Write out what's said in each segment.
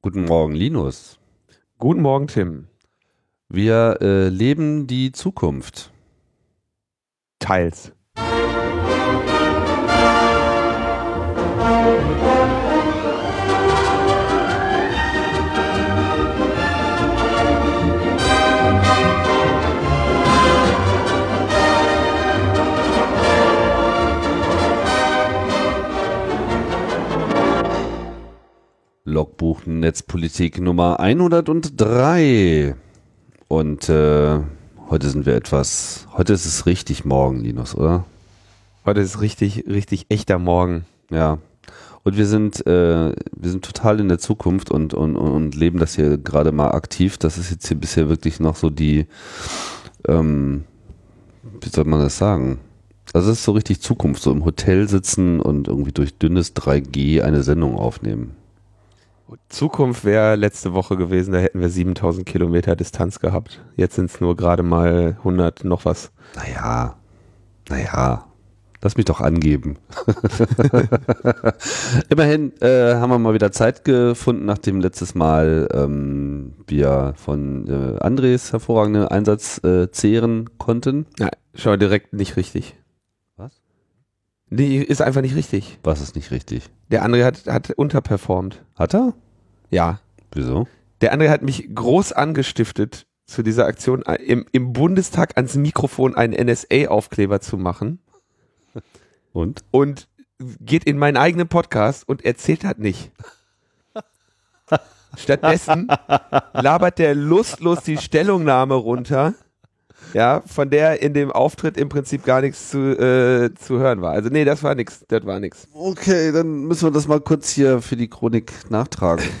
Guten Morgen, Linus. Guten Morgen, Tim. Wir äh, leben die Zukunft. Teils. Logbuch Netzpolitik Nummer 103. Und äh, heute sind wir etwas, heute ist es richtig morgen, Linus, oder? Heute ist richtig, richtig echter Morgen. Ja. Und wir sind, äh, wir sind total in der Zukunft und, und, und leben das hier gerade mal aktiv. Das ist jetzt hier bisher wirklich noch so die, ähm, wie soll man das sagen? Also es ist so richtig Zukunft, so im Hotel sitzen und irgendwie durch dünnes 3G eine Sendung aufnehmen. Zukunft wäre letzte Woche gewesen, da hätten wir 7000 Kilometer Distanz gehabt. Jetzt sind es nur gerade mal 100 noch was. Naja, naja, lass mich doch angeben. Immerhin äh, haben wir mal wieder Zeit gefunden, nachdem letztes Mal ähm, wir von äh, Andres hervorragenden Einsatz äh, zehren konnten. Ja, schau direkt nicht richtig. Nee, ist einfach nicht richtig. Was ist nicht richtig? Der André hat, hat unterperformt. Hat er? Ja. Wieso? Der André hat mich groß angestiftet, zu dieser Aktion äh, im, im Bundestag ans Mikrofon einen NSA-Aufkleber zu machen. Und? und geht in meinen eigenen Podcast und erzählt hat nicht. Stattdessen labert der lustlos die Stellungnahme runter, ja, von der in dem Auftritt im Prinzip gar nichts zu, äh, zu hören war. Also nee, das war nix, das war nix. Okay, dann müssen wir das mal kurz hier für die Chronik nachtragen.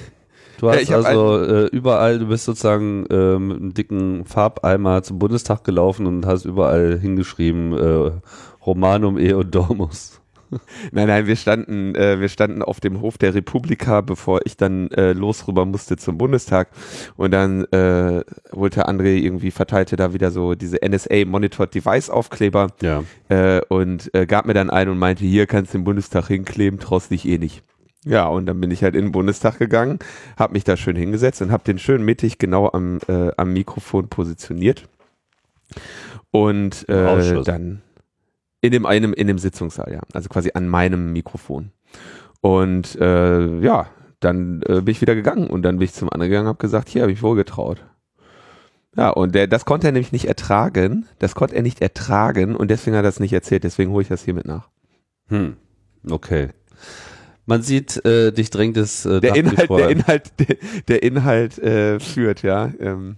Du hast Ja, also äh, überall, du bist sozusagen äh, mit einem dicken Farbeimer zum Bundestag gelaufen und hast überall hingeschrieben äh, Romanum e und Domus. Nein, nein, wir standen, äh, wir standen auf dem Hof der Republika, bevor ich dann äh, los rüber musste zum Bundestag. Und dann äh, wollte André irgendwie verteilte da wieder so diese NSA Monitored Device Aufkleber Ja. äh, und äh, gab mir dann einen und meinte, hier kannst du den Bundestag hinkleben, traust dich eh nicht. Ja, und dann bin ich halt in den Bundestag gegangen, habe mich da schön hingesetzt und habe den schön mittig genau am, äh, am Mikrofon positioniert. Und äh, dann in dem einem in dem Sitzungssaal, ja, also quasi an meinem Mikrofon. Und äh, ja, dann äh, bin ich wieder gegangen und dann bin ich zum anderen gegangen und habe gesagt, hier habe ich wohl getraut. Ja, und der, das konnte er nämlich nicht ertragen. Das konnte er nicht ertragen und deswegen hat er das nicht erzählt. Deswegen hole ich das hiermit nach. Hm. Okay. Man sieht, äh, dich drängt es äh, Der Inhalt, der Inhalt, der, der Inhalt äh, führt, ja. Ähm,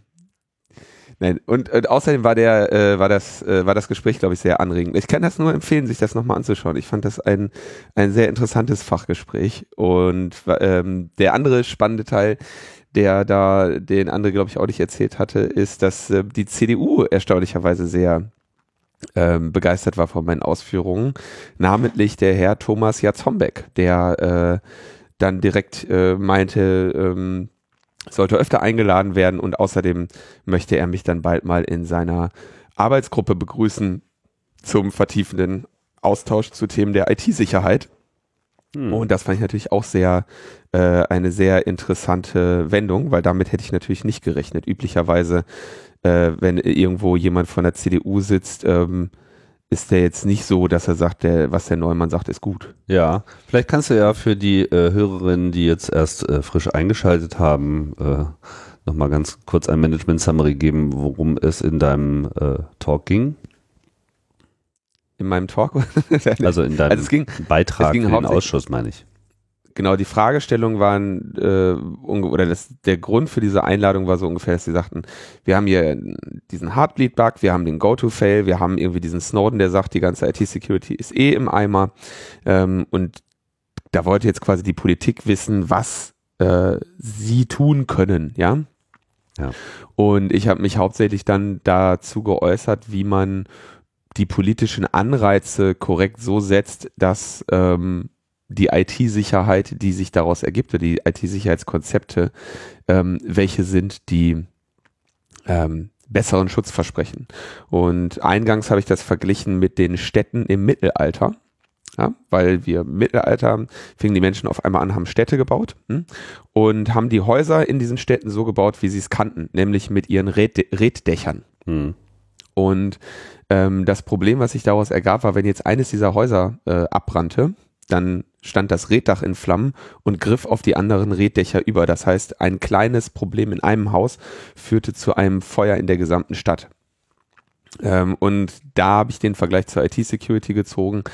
nein, und, und außerdem war der, äh, war das, äh, war das Gespräch, glaube ich, sehr anregend. Ich kann das nur empfehlen, sich das nochmal anzuschauen. Ich fand das ein, ein sehr interessantes Fachgespräch. Und ähm, der andere spannende Teil, der da, den andere, glaube ich, auch nicht erzählt hatte, ist, dass äh, die CDU erstaunlicherweise sehr ähm, begeistert war von meinen Ausführungen, namentlich der Herr Thomas Jatzombeck, der äh, dann direkt äh, meinte, ähm, sollte öfter eingeladen werden und außerdem möchte er mich dann bald mal in seiner Arbeitsgruppe begrüßen zum vertiefenden Austausch zu Themen der IT-Sicherheit. Hm. Und das fand ich natürlich auch sehr äh, eine sehr interessante Wendung, weil damit hätte ich natürlich nicht gerechnet. Üblicherweise, äh, wenn irgendwo jemand von der CDU sitzt, ähm, ist der jetzt nicht so, dass er sagt, der, was der Neumann sagt, ist gut. Ja, vielleicht kannst du ja für die äh, Hörerinnen, die jetzt erst äh, frisch eingeschaltet haben, äh, nochmal ganz kurz ein Management-Summary geben, worum es in deinem äh, Talk ging. In meinem Talk. Also in deinem Also es ging- Beitrag es ging für den Ausschuss, meine ich. Genau, die Fragestellung waren, äh, oder das, der Grund für diese Einladung war so ungefähr, dass sie sagten, wir haben hier diesen Heartbleed-Bug, wir haben den Go-To-Fail, wir haben irgendwie diesen Snowden, der sagt, die ganze IT-Security ist eh im Eimer. Ähm, und da wollte jetzt quasi die Politik wissen, was äh, sie tun können, ja. Ja. Und ich habe mich hauptsächlich dann dazu geäußert, wie man die politischen Anreize korrekt so setzt, dass ähm, die IT-Sicherheit, die sich daraus ergibt, oder die IT-Sicherheitskonzepte, ähm, welche sind, die ähm, besseren Schutz versprechen. Und eingangs habe ich das verglichen mit den Städten im Mittelalter. Ja, weil wir im Mittelalter fingen die Menschen auf einmal an, haben Städte gebaut hm, und haben die Häuser in diesen Städten so gebaut, wie sie es kannten, nämlich mit ihren Red Reddächern. Hm. Und ähm, das Problem, was sich daraus ergab, war, wenn jetzt eines dieser Häuser äh, abbrannte, dann stand das Reddach in Flammen und griff auf die anderen Reddächer über. Das heißt, ein kleines Problem in einem Haus führte zu einem Feuer in der gesamten Stadt. Ähm, und da habe ich den Vergleich zur IT-Security gezogen,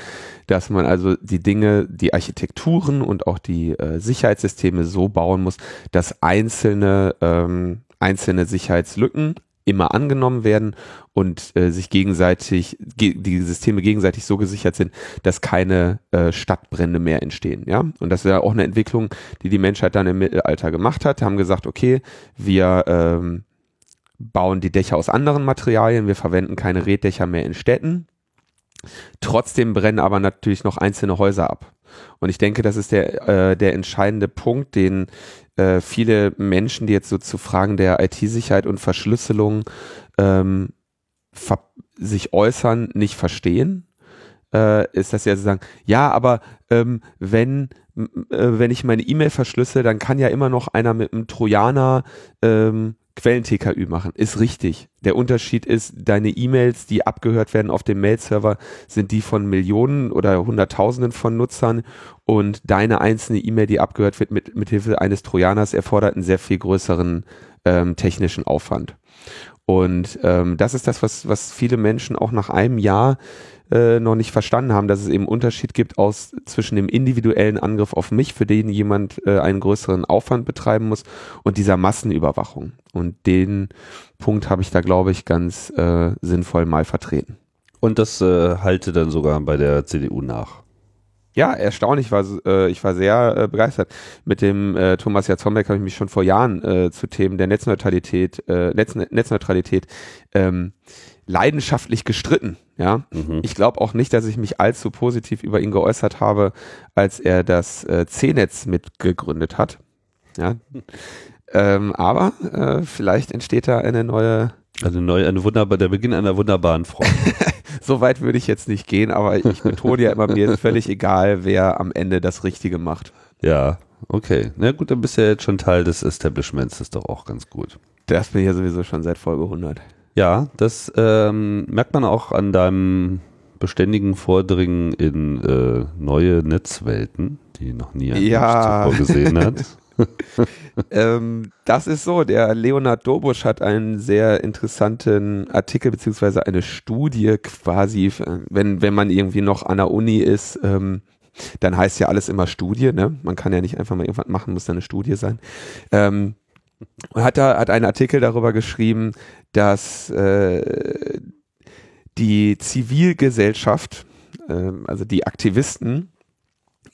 dass man also die Dinge, die Architekturen und auch die äh, Sicherheitssysteme so bauen muss, dass einzelne, ähm, einzelne Sicherheitslücken immer angenommen werden und äh, sich gegenseitig, ge die Systeme gegenseitig so gesichert sind, dass keine äh, Stadtbrände mehr entstehen. Ja, und das ist ja auch eine Entwicklung, die die Menschheit dann im Mittelalter gemacht hat. Haben gesagt, okay, wir ähm, bauen die Dächer aus anderen Materialien, wir verwenden keine Reddächer mehr in Städten. Trotzdem brennen aber natürlich noch einzelne Häuser ab. Und ich denke, das ist der, äh, der entscheidende Punkt, den äh, viele Menschen, die jetzt so zu Fragen der IT-Sicherheit und Verschlüsselung ähm, sich äußern, nicht verstehen. Äh, ist das ja zu sagen, ja, aber ähm, wenn, äh, wenn ich meine E-Mail verschlüssel, dann kann ja immer noch einer mit einem Trojaner ähm, Quellen-TKÜ machen. Ist richtig. Der Unterschied ist, deine E-Mails, die abgehört werden auf dem Mail-Server, sind die von Millionen oder Hunderttausenden von Nutzern und deine einzelne E-Mail, die abgehört wird mit, Hilfe eines Trojaners, erfordert einen sehr viel größeren ähm, technischen Aufwand. Und ähm, das ist das, was, was viele Menschen auch nach einem Jahr äh, noch nicht verstanden haben, dass es eben Unterschied gibt aus zwischen dem individuellen Angriff auf mich, für den jemand äh, einen größeren Aufwand betreiben muss, und dieser Massenüberwachung. Und den Punkt habe ich da, glaube ich, ganz äh, sinnvoll mal vertreten. Und das äh, halte dann sogar bei der CDU nach. Ja, erstaunlich war äh, ich war sehr äh, begeistert. Mit dem äh, Thomas Jatzombeck habe ich mich schon vor Jahren äh, zu Themen der Netzneutralität, äh, Netz, Netzneutralität ähm, leidenschaftlich gestritten. Ja, mhm. ich glaube auch nicht, dass ich mich allzu positiv über ihn geäußert habe, als er das äh, C-Netz mitgegründet hat. Ja, ähm, aber äh, vielleicht entsteht da eine neue, eine neue, eine wunderbar, der Beginn einer wunderbaren Front. so weit würde ich jetzt nicht gehen, aber ich betone ja immer, mir ist völlig egal, wer am Ende das Richtige macht. Ja, okay. Na gut, dann bist du ja jetzt schon Teil des Establishments, das ist doch auch ganz gut. Das bin ich ja sowieso schon seit Folge 100. Ja, das ähm, merkt man auch an deinem beständigen Vordringen in äh, neue Netzwelten, die noch nie ein ja. zuvor gesehen hat. ähm, das ist so, der Leonard Dobusch hat einen sehr interessanten Artikel beziehungsweise eine Studie quasi, wenn, wenn man irgendwie noch an der Uni ist, ähm, dann heißt ja alles immer Studie, ne? Man kann ja nicht einfach mal irgendwas machen, muss dann eine Studie sein. Ähm, hat da hat einen Artikel darüber geschrieben, dass äh, die Zivilgesellschaft, äh, also die Aktivisten,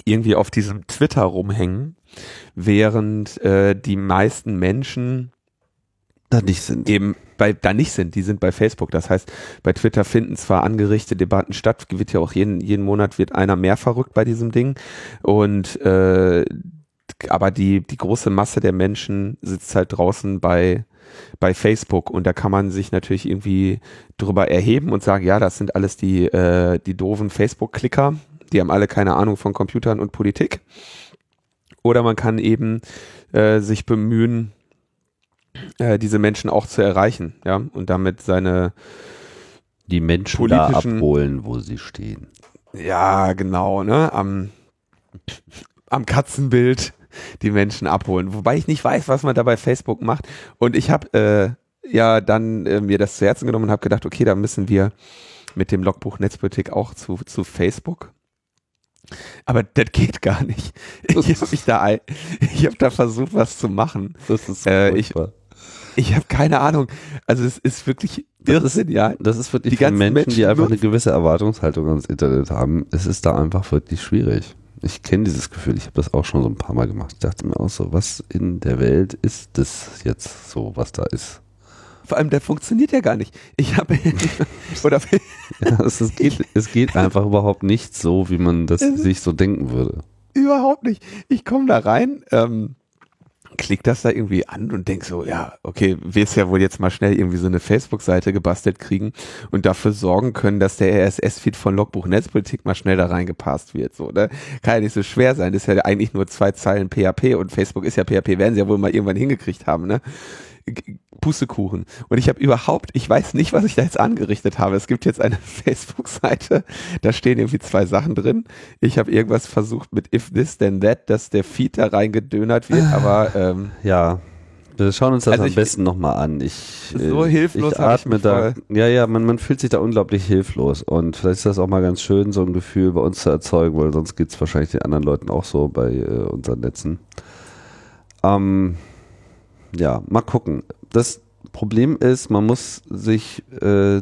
irgendwie auf diesem Twitter rumhängen, während äh, die meisten Menschen da nicht sind. Eben bei, da nicht sind, die sind bei Facebook. Das heißt, bei Twitter finden zwar angerichtete Debatten statt, wird ja auch jeden, jeden Monat wird einer mehr verrückt bei diesem Ding. Und äh, aber die, die große Masse der Menschen sitzt halt draußen bei, bei Facebook und da kann man sich natürlich irgendwie drüber erheben und sagen, ja, das sind alles die, äh, die doofen Facebook-Klicker, die haben alle keine Ahnung von Computern und Politik. Oder man kann eben äh, sich bemühen, äh, diese Menschen auch zu erreichen, ja, und damit seine die Menschen da abholen, wo sie stehen. Ja, genau, ne, am, am Katzenbild die Menschen abholen. Wobei ich nicht weiß, was man da bei Facebook macht. Und ich habe äh, ja dann äh, mir das zu Herzen genommen und habe gedacht, okay, da müssen wir mit dem Logbuch Netzpolitik auch zu, zu Facebook. Aber das geht gar nicht. Ich habe mich da, ich habe da versucht, was zu machen. Das ist äh, ich ich habe keine Ahnung. Also es ist wirklich Irrsinn, ja. Das ist wirklich die für Menschen, Menschen, die einfach eine gewisse Erwartungshaltung ans Internet haben. Es ist da einfach wirklich schwierig. Ich kenne dieses Gefühl, ich habe das auch schon so ein paar Mal gemacht. Ich dachte mir auch so, was in der Welt ist das jetzt so, was da ist? Vor allem, der funktioniert ja gar nicht. Ich habe oder ja, es, es, geht, es geht einfach überhaupt nicht so, wie man das sich so denken würde. Überhaupt nicht. Ich komme da rein ähm, klick das da irgendwie an und denk so, ja, okay, willst ja wohl jetzt mal schnell irgendwie so eine Facebook-Seite gebastelt kriegen und dafür sorgen können, dass der RSS-Feed von Logbuch Netzpolitik mal schnell da reingepasst wird. So, ne? Kann ja nicht so schwer sein. Das ist ja eigentlich nur zwei Zeilen PHP und Facebook ist ja PHP, werden sie ja wohl mal irgendwann hingekriegt haben, ne? Pustekuchen. Und ich habe überhaupt, ich weiß nicht, was ich da jetzt angerichtet habe. Es gibt jetzt eine Facebook-Seite, da stehen irgendwie zwei Sachen drin. Ich habe irgendwas versucht mit if this then that, dass der Feed da reingedönert wird, aber ähm, ja. Wir schauen uns das also am ich, besten nochmal an. Ich, so hilflos ich atme ich da. Ja, ja, man, man fühlt sich da unglaublich hilflos. Und vielleicht ist das auch mal ganz schön, so ein Gefühl bei uns zu erzeugen, weil sonst geht es wahrscheinlich den anderen Leuten auch so bei äh, unseren Netzen. Ähm, ja, mal gucken. Das Problem ist, man muss sich äh,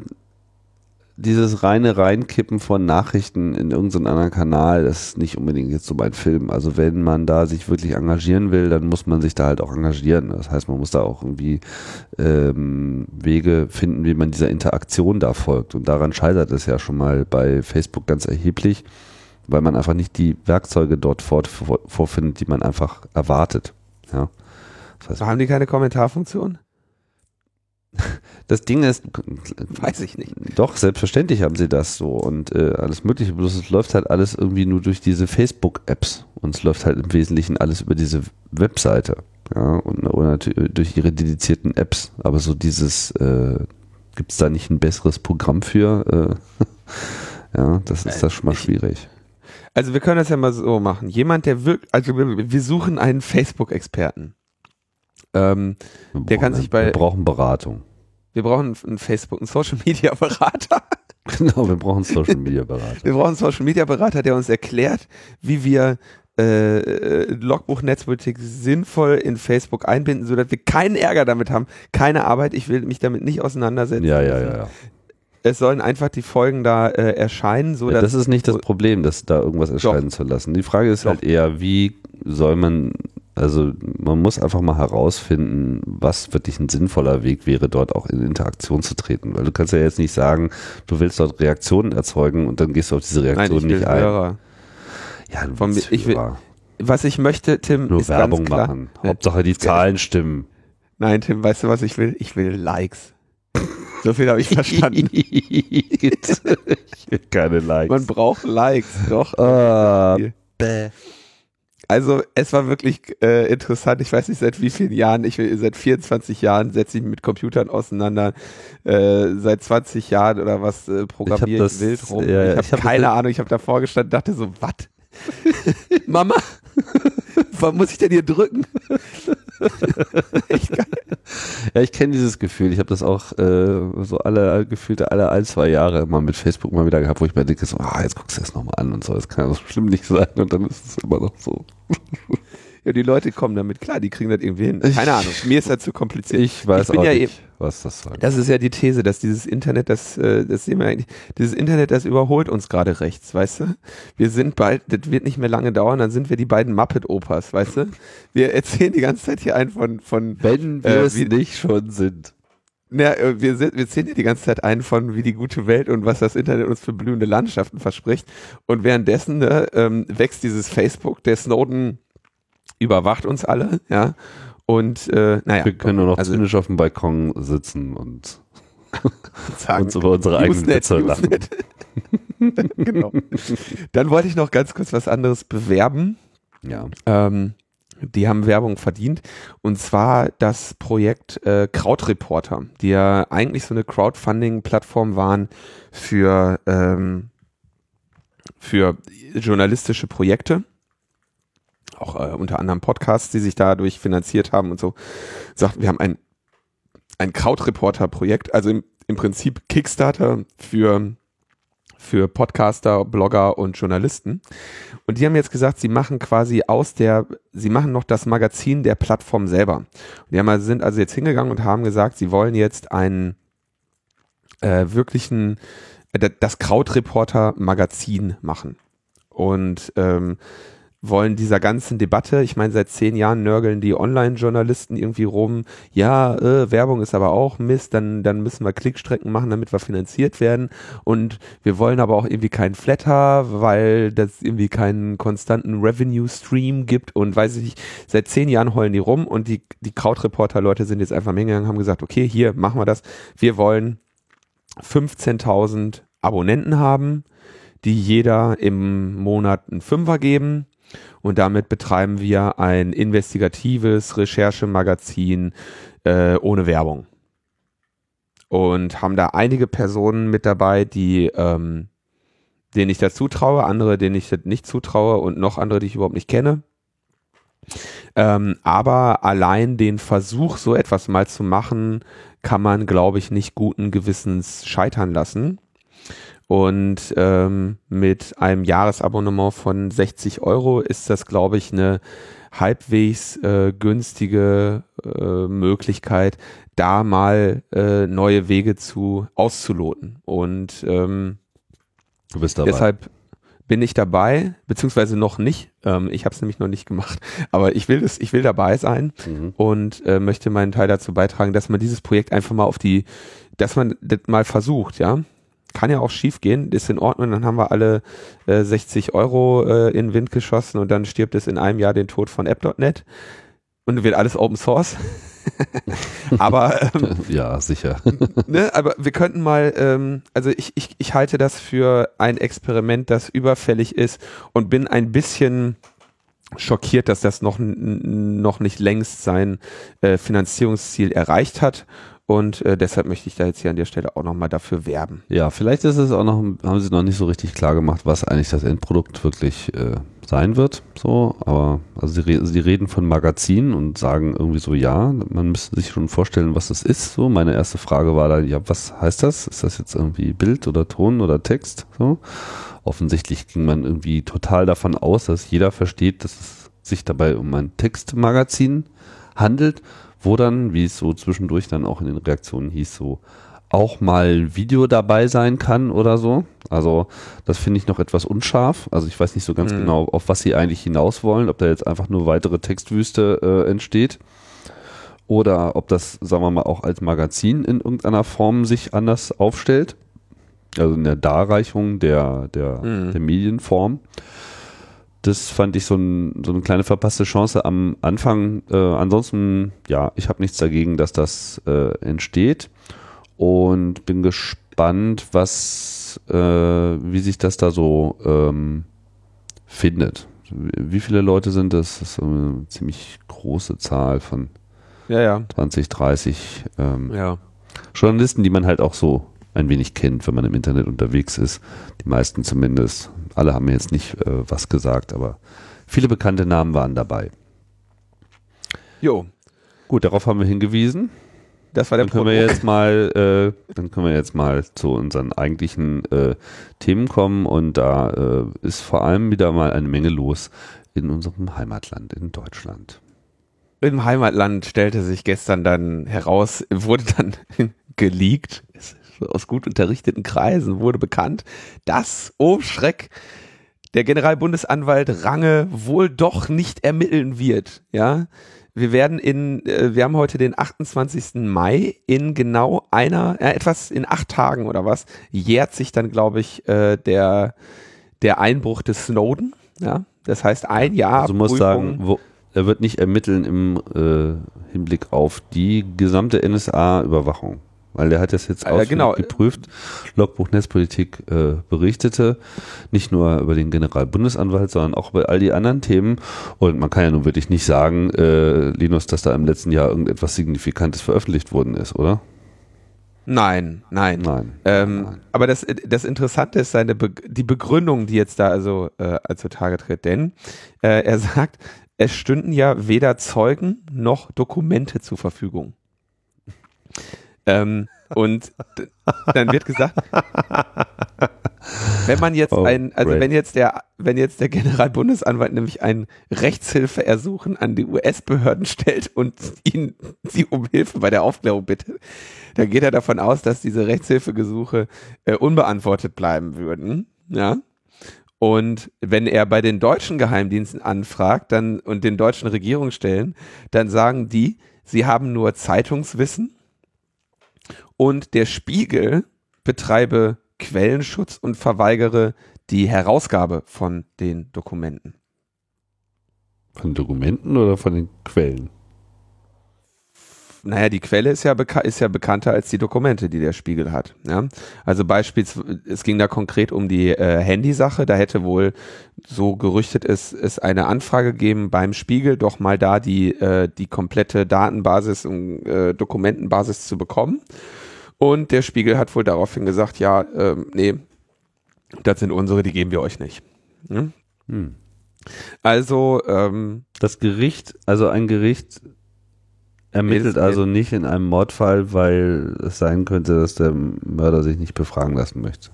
dieses reine Reinkippen von Nachrichten in irgendeinen anderen Kanal, das ist nicht unbedingt jetzt so mein Film. Also wenn man da sich wirklich engagieren will, dann muss man sich da halt auch engagieren. Das heißt, man muss da auch irgendwie ähm, Wege finden, wie man dieser Interaktion da folgt. Und daran scheitert es ja schon mal bei Facebook ganz erheblich, weil man einfach nicht die Werkzeuge dort vorfindet, die man einfach erwartet. Ja. Das heißt, haben die keine Kommentarfunktion? Das Ding ist, weiß ich nicht. Doch, selbstverständlich haben sie das so und äh, alles Mögliche. Bloß es läuft halt alles irgendwie nur durch diese Facebook-Apps und es läuft halt im Wesentlichen alles über diese Webseite. Ja, und oder natürlich durch ihre dedizierten Apps. Aber so dieses, äh, gibt es da nicht ein besseres Programm für? Äh, ja, das ist das schon mal schwierig. Also wir können das ja mal so machen. Jemand, der wirklich, also wir suchen einen Facebook-Experten. Ähm, der kann sich bei. Wir brauchen Beratung. Wir brauchen einen Facebook, einen Social Media Berater. Genau, wir brauchen einen Social Media Berater. wir brauchen einen Social Media Berater, der uns erklärt, wie wir äh, äh, Logbuch Netzpolitik sinnvoll in Facebook einbinden, sodass wir keinen Ärger damit haben, keine Arbeit. Ich will mich damit nicht auseinandersetzen. Ja, ja, ja, ja. Es sollen einfach die Folgen da äh, erscheinen, so ja, Das ist nicht das Problem, das da irgendwas erscheinen doch. zu lassen. Die Frage ist doch. halt eher, wie soll man also man muss einfach mal herausfinden, was wirklich ein sinnvoller Weg wäre, dort auch in Interaktion zu treten. Weil du kannst ja jetzt nicht sagen, du willst dort Reaktionen erzeugen und dann gehst du auf diese Reaktionen nicht ein. Hörer. Ja, du Von, ich will, was ich möchte, Tim, Nur ist Werbung klar, machen. Hauptsache die Zahlen stimmen. Nein, Tim, weißt du, was ich will? Ich will Likes. So viel habe ich verstanden. ich will keine Likes. Man braucht Likes, doch. Uh. Also es war wirklich äh, interessant. Ich weiß nicht seit wie vielen Jahren, ich seit 24 Jahren setze ich mich mit Computern auseinander. Äh, seit 20 Jahren oder was äh, programmiere ich, wild rum. Ja, ich habe hab keine Ahnung. Ich habe davor gestanden, dachte so, was? Mama, was muss ich denn hier drücken? Echt geil. Ja, ich kenne dieses Gefühl. Ich habe das auch äh, so alle gefühlte alle ein, zwei Jahre mal mit Facebook mal wieder gehabt, wo ich mir denke, so, ah, jetzt guckst du das nochmal an und so, das kann ja so schlimm nicht sein und dann ist es immer noch so. Ja, die Leute kommen damit klar, die kriegen das irgendwie hin. Keine Ahnung, mir ist das zu kompliziert. Ich weiß ich auch ja nicht, was das sagt. Das ist ja die These, dass dieses Internet, das, äh, das sehen wir eigentlich, dieses Internet, das überholt uns gerade rechts, weißt du? Wir sind bald, das wird nicht mehr lange dauern, dann sind wir die beiden Muppet-Opas, weißt du? Wir erzählen die ganze Zeit hier ein von, von Wenn wir äh, es nicht schon sind. Ja, äh, wir, sind, wir zählen hier die ganze Zeit ein von, wie die gute Welt und was das Internet uns für blühende Landschaften verspricht. Und währenddessen ne, ähm, wächst dieses Facebook, der Snowden überwacht uns alle, ja. Und äh, naja. Wir können nur noch also, zynisch auf dem Balkon sitzen und sagen, uns über unsere eigenen Witze lachen. genau. Dann wollte ich noch ganz kurz was anderes bewerben. Ja. Ähm, die haben Werbung verdient. Und zwar das Projekt äh, Krautreporter, die ja eigentlich so eine Crowdfunding-Plattform waren für, ähm, für journalistische Projekte auch äh, unter anderem Podcasts, die sich dadurch finanziert haben und so, sagt, wir haben ein, ein Krautreporter-Projekt, also im, im Prinzip Kickstarter für, für Podcaster, Blogger und Journalisten. Und die haben jetzt gesagt, sie machen quasi aus der, sie machen noch das Magazin der Plattform selber. Und die haben also, sind also jetzt hingegangen und haben gesagt, sie wollen jetzt einen äh, wirklichen, äh, das Krautreporter Magazin machen. Und ähm, wollen dieser ganzen Debatte, ich meine, seit zehn Jahren nörgeln die Online-Journalisten irgendwie rum, ja, äh, Werbung ist aber auch Mist, dann, dann müssen wir Klickstrecken machen, damit wir finanziert werden. Und wir wollen aber auch irgendwie keinen Flatter, weil das irgendwie keinen konstanten Revenue-Stream gibt und weiß ich nicht, seit zehn Jahren heulen die rum und die, die Krautreporter-Leute sind jetzt einfach hingegangen, haben gesagt, okay, hier, machen wir das. Wir wollen 15.000 Abonnenten haben, die jeder im Monat einen Fünfer geben und damit betreiben wir ein investigatives Recherchemagazin äh, ohne Werbung. Und haben da einige Personen mit dabei, die ähm, denen ich das zutraue, andere, denen ich das nicht zutraue und noch andere, die ich überhaupt nicht kenne. Ähm, aber allein den Versuch, so etwas mal zu machen, kann man, glaube ich, nicht guten Gewissens scheitern lassen. Und ähm, mit einem Jahresabonnement von 60 Euro ist das, glaube ich, eine halbwegs äh, günstige äh, Möglichkeit, da mal äh, neue Wege zu auszuloten. Und ähm, du bist dabei. deshalb bin ich dabei, beziehungsweise noch nicht. Ähm, ich habe es nämlich noch nicht gemacht, aber ich will es, ich will dabei sein mhm. und äh, möchte meinen Teil dazu beitragen, dass man dieses Projekt einfach mal auf die, dass man das mal versucht, ja kann ja auch schief gehen, ist in Ordnung, dann haben wir alle äh, 60 Euro äh, in den Wind geschossen und dann stirbt es in einem Jahr den Tod von App.net und wird alles Open Source. aber ähm, ja, sicher. ne, aber wir könnten mal, ähm, also ich, ich, ich halte das für ein Experiment, das überfällig ist und bin ein bisschen schockiert, dass das noch, noch nicht längst sein äh, Finanzierungsziel erreicht hat und äh, deshalb möchte ich da jetzt hier an der Stelle auch nochmal dafür werben. Ja, vielleicht ist es auch noch, haben sie noch nicht so richtig klar gemacht, was eigentlich das Endprodukt wirklich äh, sein wird. So, aber also sie, sie reden von Magazinen und sagen irgendwie so, ja, man müsste sich schon vorstellen, was das ist. So, meine erste Frage war dann, ja, was heißt das? Ist das jetzt irgendwie Bild oder Ton oder Text? So. Offensichtlich ging man irgendwie total davon aus, dass jeder versteht, dass es sich dabei um ein Textmagazin handelt wo dann, wie es so zwischendurch dann auch in den Reaktionen hieß, so auch mal Video dabei sein kann oder so. Also das finde ich noch etwas unscharf. Also ich weiß nicht so ganz mhm. genau, auf was sie eigentlich hinaus wollen, ob da jetzt einfach nur weitere Textwüste äh, entsteht oder ob das, sagen wir mal, auch als Magazin in irgendeiner Form sich anders aufstellt. Also in der Darreichung der, der, mhm. der Medienform das fand ich so, ein, so eine kleine verpasste Chance am Anfang. Äh, ansonsten, ja, ich habe nichts dagegen, dass das äh, entsteht und bin gespannt, was, äh, wie sich das da so ähm, findet. Wie viele Leute sind das? Das ist eine ziemlich große Zahl von ja, ja. 20, 30 ähm, ja. Journalisten, die man halt auch so ein wenig kennt, wenn man im Internet unterwegs ist. Die meisten zumindest. Alle haben mir jetzt nicht äh, was gesagt, aber viele bekannte Namen waren dabei. Jo. Gut, darauf haben wir hingewiesen. Das war der dann können wir jetzt mal, äh, dann können wir jetzt mal zu unseren eigentlichen äh, Themen kommen und da äh, ist vor allem wieder mal eine Menge los in unserem Heimatland, in Deutschland. Im Heimatland stellte sich gestern dann heraus, wurde dann geleakt, aus gut unterrichteten Kreisen wurde bekannt, dass, oh Schreck, der Generalbundesanwalt Range wohl doch nicht ermitteln wird. Ja, wir werden in, äh, wir haben heute den 28. Mai, in genau einer, äh, etwas in acht Tagen oder was, jährt sich dann, glaube ich, äh, der, der Einbruch des Snowden. Ja, das heißt ein Jahr. Also muss sagen, wo, er wird nicht ermitteln im äh, Hinblick auf die gesamte NSA-Überwachung weil der hat das jetzt auch genau. geprüft. Logbuch Netzpolitik äh, berichtete nicht nur über den Generalbundesanwalt, sondern auch über all die anderen Themen. Und man kann ja nun wirklich nicht sagen, äh, Linus, dass da im letzten Jahr irgendetwas Signifikantes veröffentlicht worden ist, oder? Nein, nein. Nein. Ähm, nein. Aber das, das Interessante ist seine Be die Begründung, die jetzt da also äh, zutage tritt. Denn äh, er sagt, es stünden ja weder Zeugen noch Dokumente zur Verfügung. Ähm, und dann wird gesagt, wenn man jetzt oh, ein, also great. wenn jetzt der, wenn jetzt der Generalbundesanwalt nämlich ein Rechtshilfeersuchen an die US-Behörden stellt und ihn sie um Hilfe bei der Aufklärung bittet, dann geht er davon aus, dass diese Rechtshilfegesuche äh, unbeantwortet bleiben würden. Ja. Und wenn er bei den deutschen Geheimdiensten anfragt dann, und den deutschen Regierungsstellen, dann sagen die, sie haben nur Zeitungswissen und der Spiegel betreibe Quellenschutz und verweigere die Herausgabe von den Dokumenten. Von Dokumenten oder von den Quellen? Naja, die Quelle ist ja, ist ja bekannter als die Dokumente, die der Spiegel hat. Ja? Also beispielsweise, es ging da konkret um die äh, Handysache. Da hätte wohl, so gerüchtet ist, es eine Anfrage gegeben beim Spiegel, doch mal da die, äh, die komplette Datenbasis und äh, Dokumentenbasis zu bekommen. Und der Spiegel hat wohl daraufhin gesagt, ja, äh, nee, das sind unsere, die geben wir euch nicht. Hm? Hm. Also ähm, das Gericht, also ein Gericht ermittelt also nicht in einem Mordfall, weil es sein könnte, dass der Mörder sich nicht befragen lassen möchte.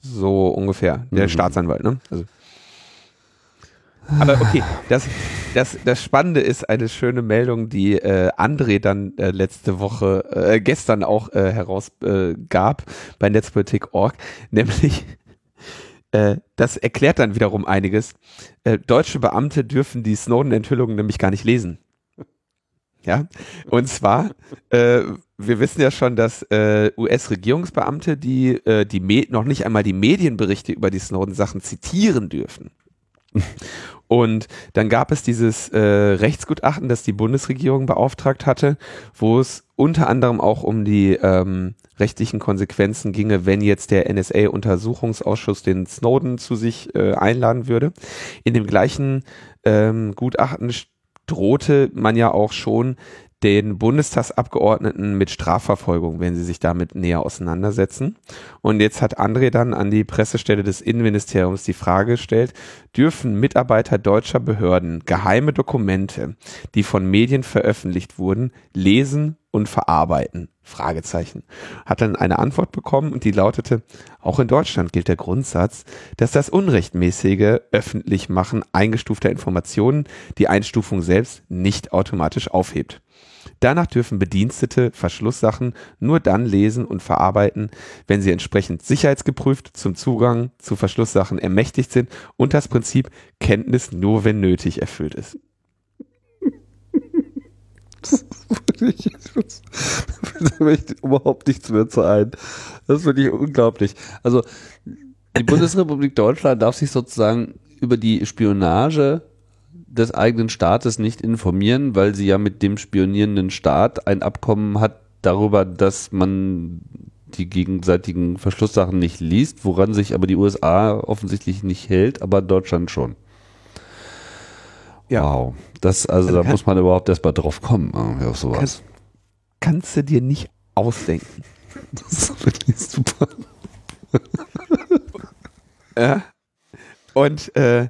So ungefähr. Der mhm. Staatsanwalt, ne? Also. Aber okay, das, das, das Spannende ist eine schöne Meldung, die äh, André dann äh, letzte Woche, äh, gestern auch äh, herausgab äh, bei Netzpolitik.org, nämlich äh, das erklärt dann wiederum einiges. Äh, deutsche Beamte dürfen die Snowden-Enthüllungen nämlich gar nicht lesen. Ja, und zwar, äh, wir wissen ja schon, dass äh, US-Regierungsbeamte, die, äh, die noch nicht einmal die Medienberichte über die Snowden-Sachen zitieren dürfen. Und dann gab es dieses äh, Rechtsgutachten, das die Bundesregierung beauftragt hatte, wo es unter anderem auch um die ähm, rechtlichen Konsequenzen ginge, wenn jetzt der NSA-Untersuchungsausschuss den Snowden zu sich äh, einladen würde. In dem gleichen ähm, Gutachten drohte man ja auch schon den Bundestagsabgeordneten mit Strafverfolgung, wenn sie sich damit näher auseinandersetzen. Und jetzt hat André dann an die Pressestelle des Innenministeriums die Frage gestellt, dürfen Mitarbeiter deutscher Behörden geheime Dokumente, die von Medien veröffentlicht wurden, lesen und verarbeiten? Fragezeichen. Hat dann eine Antwort bekommen und die lautete, auch in Deutschland gilt der Grundsatz, dass das unrechtmäßige Öffentlichmachen eingestufter Informationen die Einstufung selbst nicht automatisch aufhebt. Danach dürfen Bedienstete Verschlusssachen nur dann lesen und verarbeiten, wenn sie entsprechend sicherheitsgeprüft zum Zugang zu Verschlusssachen ermächtigt sind und das Prinzip Kenntnis nur wenn nötig erfüllt ist. da möchte überhaupt nichts mehr zu ein. Das finde ich unglaublich. Also die Bundesrepublik Deutschland darf sich sozusagen über die Spionage des eigenen Staates nicht informieren, weil sie ja mit dem spionierenden Staat ein Abkommen hat darüber, dass man die gegenseitigen Verschlusssachen nicht liest, woran sich aber die USA offensichtlich nicht hält, aber Deutschland schon. Ja. Wow. Das, also, also da muss man überhaupt erst mal drauf kommen, irgendwie auf sowas. Kannst, kannst du dir nicht ausdenken. Das ist wirklich super. ja. Und äh,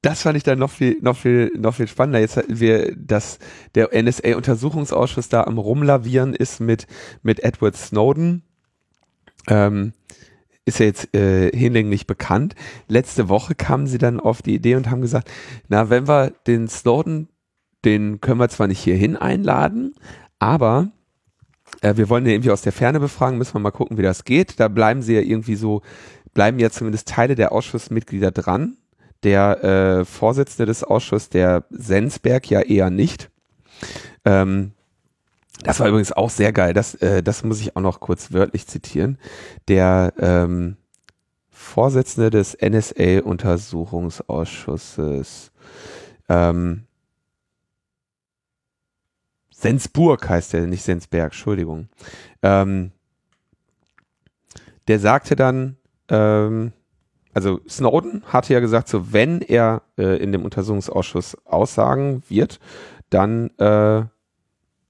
das fand ich dann noch viel, noch viel, noch viel spannender. Jetzt hatten wir, dass der NSA-Untersuchungsausschuss da am Rumlavieren ist mit, mit Edward Snowden. Ähm, ist ja jetzt äh, hinlänglich bekannt. Letzte Woche kamen sie dann auf die Idee und haben gesagt, na, wenn wir den Snowden, den können wir zwar nicht hierhin einladen, aber äh, wir wollen den irgendwie aus der Ferne befragen, müssen wir mal gucken, wie das geht. Da bleiben sie ja irgendwie so, bleiben ja zumindest Teile der Ausschussmitglieder dran. Der äh, Vorsitzende des Ausschusses, der Sensberg, ja eher nicht. Ähm, das war übrigens auch sehr geil. Das, äh, das muss ich auch noch kurz wörtlich zitieren. Der ähm, Vorsitzende des NSA-Untersuchungsausschusses, ähm, Sensburg heißt er, nicht Sensberg, Entschuldigung. Ähm, der sagte dann, ähm, also Snowden hatte ja gesagt, so wenn er äh, in dem Untersuchungsausschuss aussagen wird, dann äh,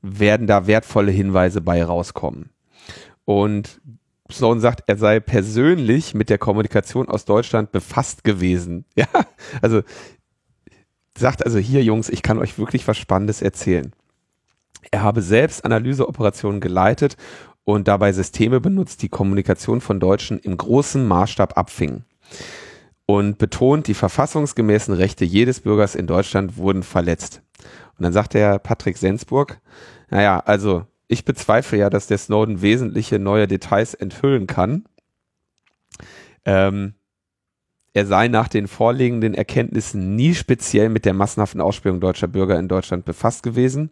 werden da wertvolle Hinweise bei rauskommen. Und Snowden sagt, er sei persönlich mit der Kommunikation aus Deutschland befasst gewesen. Ja, also sagt also hier Jungs, ich kann euch wirklich was Spannendes erzählen. Er habe selbst Analyseoperationen geleitet und dabei Systeme benutzt, die Kommunikation von Deutschen im großen Maßstab abfingen. Und betont, die verfassungsgemäßen Rechte jedes Bürgers in Deutschland wurden verletzt. Und dann sagt der Patrick Sensburg, naja, also ich bezweifle ja, dass der Snowden wesentliche neue Details enthüllen kann. Ähm, er sei nach den vorliegenden Erkenntnissen nie speziell mit der massenhaften Ausspähung deutscher Bürger in Deutschland befasst gewesen.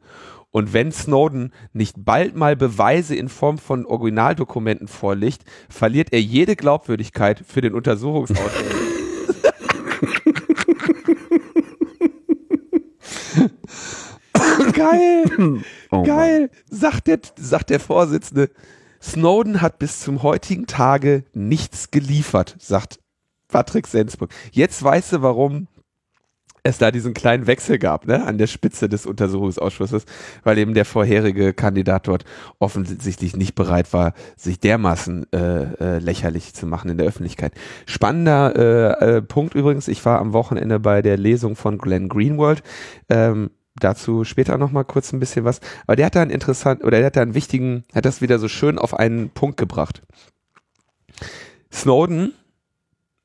Und wenn Snowden nicht bald mal Beweise in Form von Originaldokumenten vorlegt, verliert er jede Glaubwürdigkeit für den Untersuchungsausschuss. Geil! Oh Geil! Sagt der, sagt der Vorsitzende. Snowden hat bis zum heutigen Tage nichts geliefert, sagt Patrick Sensburg. Jetzt weißt du, warum es da diesen kleinen Wechsel gab, ne, an der Spitze des Untersuchungsausschusses, weil eben der vorherige Kandidat dort offensichtlich nicht bereit war, sich dermaßen äh, äh, lächerlich zu machen in der Öffentlichkeit. Spannender äh, äh, Punkt übrigens, ich war am Wochenende bei der Lesung von Glenn Greenwald. Ähm, dazu später noch mal kurz ein bisschen was. Aber der hat da einen interessanten, oder der hat da einen wichtigen, hat das wieder so schön auf einen Punkt gebracht. Snowden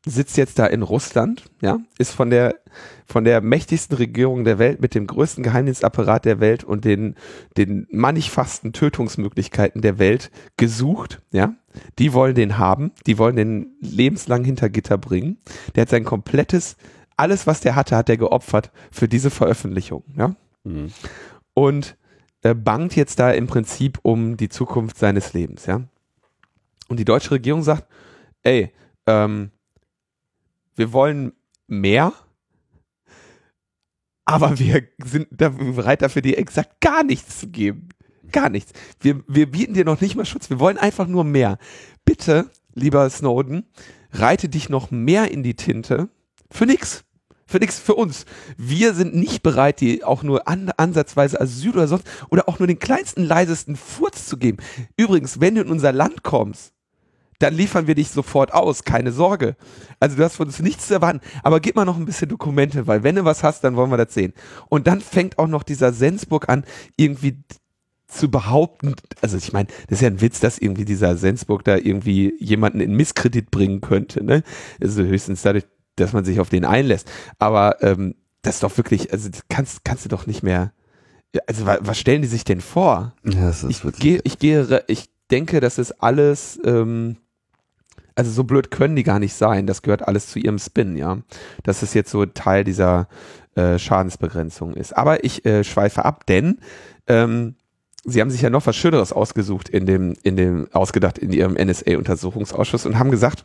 sitzt jetzt da in Russland, ja, ist von der von der mächtigsten Regierung der Welt mit dem größten Geheimdienstapparat der Welt und den den mannigfachsten Tötungsmöglichkeiten der Welt gesucht, ja. Die wollen den haben, die wollen den lebenslang hinter Gitter bringen. Der hat sein komplettes alles was der hatte, hat er geopfert für diese Veröffentlichung, ja. Mhm. Und äh, bangt jetzt da im Prinzip um die Zukunft seines Lebens, ja. Und die deutsche Regierung sagt, ey, ähm, wir wollen mehr, aber wir sind da bereit dafür, dir exakt gar nichts zu geben. Gar nichts. Wir, wir bieten dir noch nicht mal Schutz. Wir wollen einfach nur mehr. Bitte, lieber Snowden, reite dich noch mehr in die Tinte. Für nix. Für nix, für uns. Wir sind nicht bereit, dir auch nur an, ansatzweise Asyl oder sonst, oder auch nur den kleinsten, leisesten Furz zu geben. Übrigens, wenn du in unser Land kommst, dann liefern wir dich sofort aus, keine Sorge. Also du hast von uns nichts zu erwarten, aber gib mal noch ein bisschen Dokumente, weil wenn du was hast, dann wollen wir das sehen. Und dann fängt auch noch dieser Sensburg an, irgendwie zu behaupten, also ich meine, das ist ja ein Witz, dass irgendwie dieser Sensburg da irgendwie jemanden in Misskredit bringen könnte, ne? Also höchstens dadurch, dass man sich auf den einlässt. Aber ähm, das ist doch wirklich, also das kannst, kannst du doch nicht mehr, also wa- was stellen die sich denn vor? Ja, das ist ich wirklich. gehe, ich gehe, ich denke, das ist alles, ähm, also so blöd können die gar nicht sein. Das gehört alles zu ihrem Spin, ja. Dass es jetzt so Teil dieser äh, Schadensbegrenzung ist. Aber ich äh, schweife ab, denn ähm, sie haben sich ja noch was Schöneres ausgesucht in dem, in dem, ausgedacht in ihrem NSA-Untersuchungsausschuss und haben gesagt,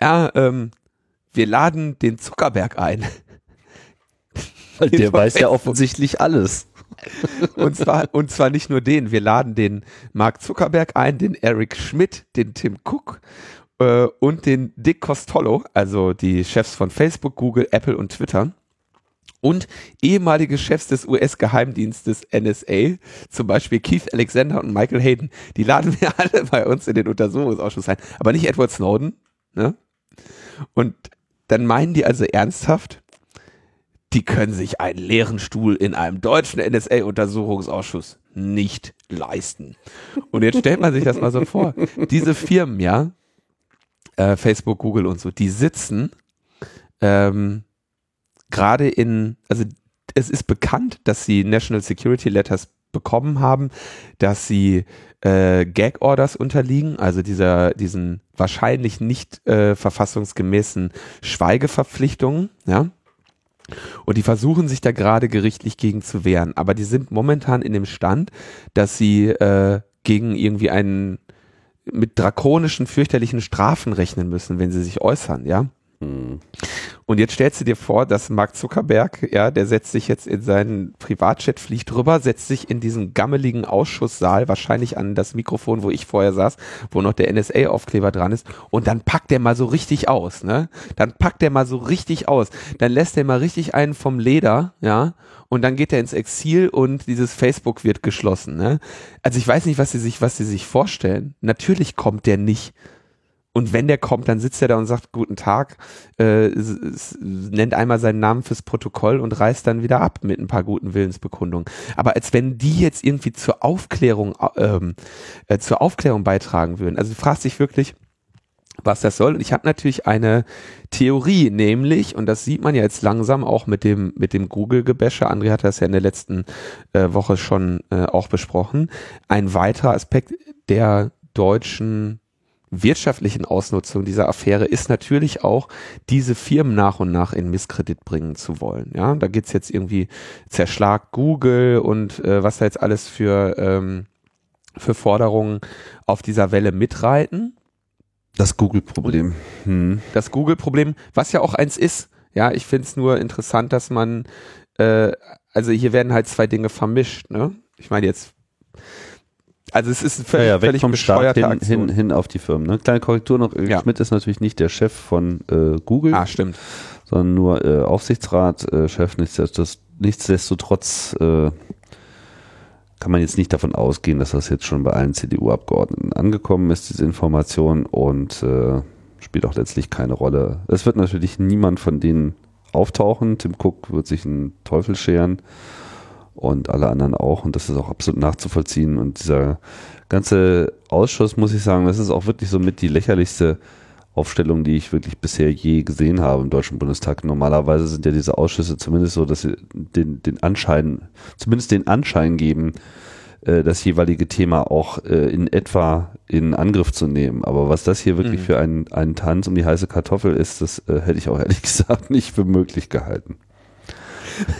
ja, ähm, wir laden den Zuckerberg ein. Weil der weiß ja offensichtlich alles. Und zwar, und zwar nicht nur den. Wir laden den Mark Zuckerberg ein, den Eric Schmidt, den Tim Cook äh, und den Dick Costolo, also die Chefs von Facebook, Google, Apple und Twitter. Und ehemalige Chefs des US-Geheimdienstes NSA, zum Beispiel Keith Alexander und Michael Hayden, die laden wir alle bei uns in den Untersuchungsausschuss ein. Aber nicht Edward Snowden. Ne? Und dann meinen die also ernsthaft, die können sich einen leeren Stuhl in einem deutschen NSA-Untersuchungsausschuss nicht leisten. Und jetzt stellt man sich das mal so vor. Diese Firmen, ja, äh, Facebook, Google und so, die sitzen ähm, gerade in, also es ist bekannt, dass sie National Security Letters bekommen haben, dass sie äh, Gag-Orders unterliegen, also dieser, diesen wahrscheinlich nicht äh, verfassungsgemäßen Schweigeverpflichtungen, ja. Und die versuchen sich da gerade gerichtlich gegen zu wehren. Aber die sind momentan in dem Stand, dass sie äh, gegen irgendwie einen mit drakonischen, fürchterlichen Strafen rechnen müssen, wenn sie sich äußern, ja. Hm. Und jetzt stellst du dir vor, dass Mark Zuckerberg, ja, der setzt sich jetzt in seinen Privatjet, fliegt rüber, setzt sich in diesen gammeligen Ausschusssaal, wahrscheinlich an das Mikrofon, wo ich vorher saß, wo noch der NSA-Aufkleber dran ist, und dann packt der mal so richtig aus, ne? Dann packt der mal so richtig aus. Dann lässt er mal richtig einen vom Leder, ja, und dann geht er ins Exil und dieses Facebook wird geschlossen, ne? Also ich weiß nicht, was sie sich, was sie sich vorstellen. Natürlich kommt der nicht. Und wenn der kommt, dann sitzt er da und sagt, guten Tag, äh, nennt einmal seinen Namen fürs Protokoll und reist dann wieder ab mit ein paar guten Willensbekundungen. Aber als wenn die jetzt irgendwie zur Aufklärung, ähm, äh, zur Aufklärung beitragen würden. Also du fragst dich wirklich, was das soll. Und ich habe natürlich eine Theorie, nämlich, und das sieht man ja jetzt langsam auch mit dem, mit dem Google-Gebäsche, André hat das ja in der letzten äh, Woche schon äh, auch besprochen, ein weiterer Aspekt der deutschen wirtschaftlichen Ausnutzung dieser Affäre ist natürlich auch, diese Firmen nach und nach in Misskredit bringen zu wollen. Ja, da geht's jetzt irgendwie Zerschlag Google und äh, was da jetzt alles für, ähm, für Forderungen auf dieser Welle mitreiten. Das Google-Problem. Hm. Das Google-Problem, was ja auch eins ist. Ja, ich finde es nur interessant, dass man, äh, also hier werden halt zwei Dinge vermischt. Ne? Ich meine jetzt, also es ist völlig, ja, ja, völlig vom Staat hin, hin, hin, auf die Firmen. Ne? Kleine Korrektur noch, ja. Schmidt ist natürlich nicht der Chef von äh, Google. Ah, stimmt. Sondern nur äh, Aufsichtsratchef. Äh, nichtsdestotrotz, nichtsdestotrotz äh, kann man jetzt nicht davon ausgehen, dass das jetzt schon bei allen CDU-Abgeordneten angekommen ist, diese Information, und äh, spielt auch letztlich keine Rolle. Es wird natürlich niemand von denen auftauchen. Tim Cook wird sich einen Teufel scheren und alle anderen auch. Und das ist auch absolut nachzuvollziehen. Und dieser ganze Ausschuss, muss ich sagen, das ist auch wirklich so mit die lächerlichste Aufstellung, die ich wirklich bisher je gesehen habe im Deutschen Bundestag. Normalerweise sind ja diese Ausschüsse zumindest so, dass sie den, den Anschein, zumindest den Anschein geben, äh, das jeweilige Thema auch äh, in etwa in Angriff zu nehmen. Aber was das hier wirklich mhm. für einen, einen Tanz um die heiße Kartoffel ist, das äh, hätte ich auch ehrlich gesagt nicht für möglich gehalten.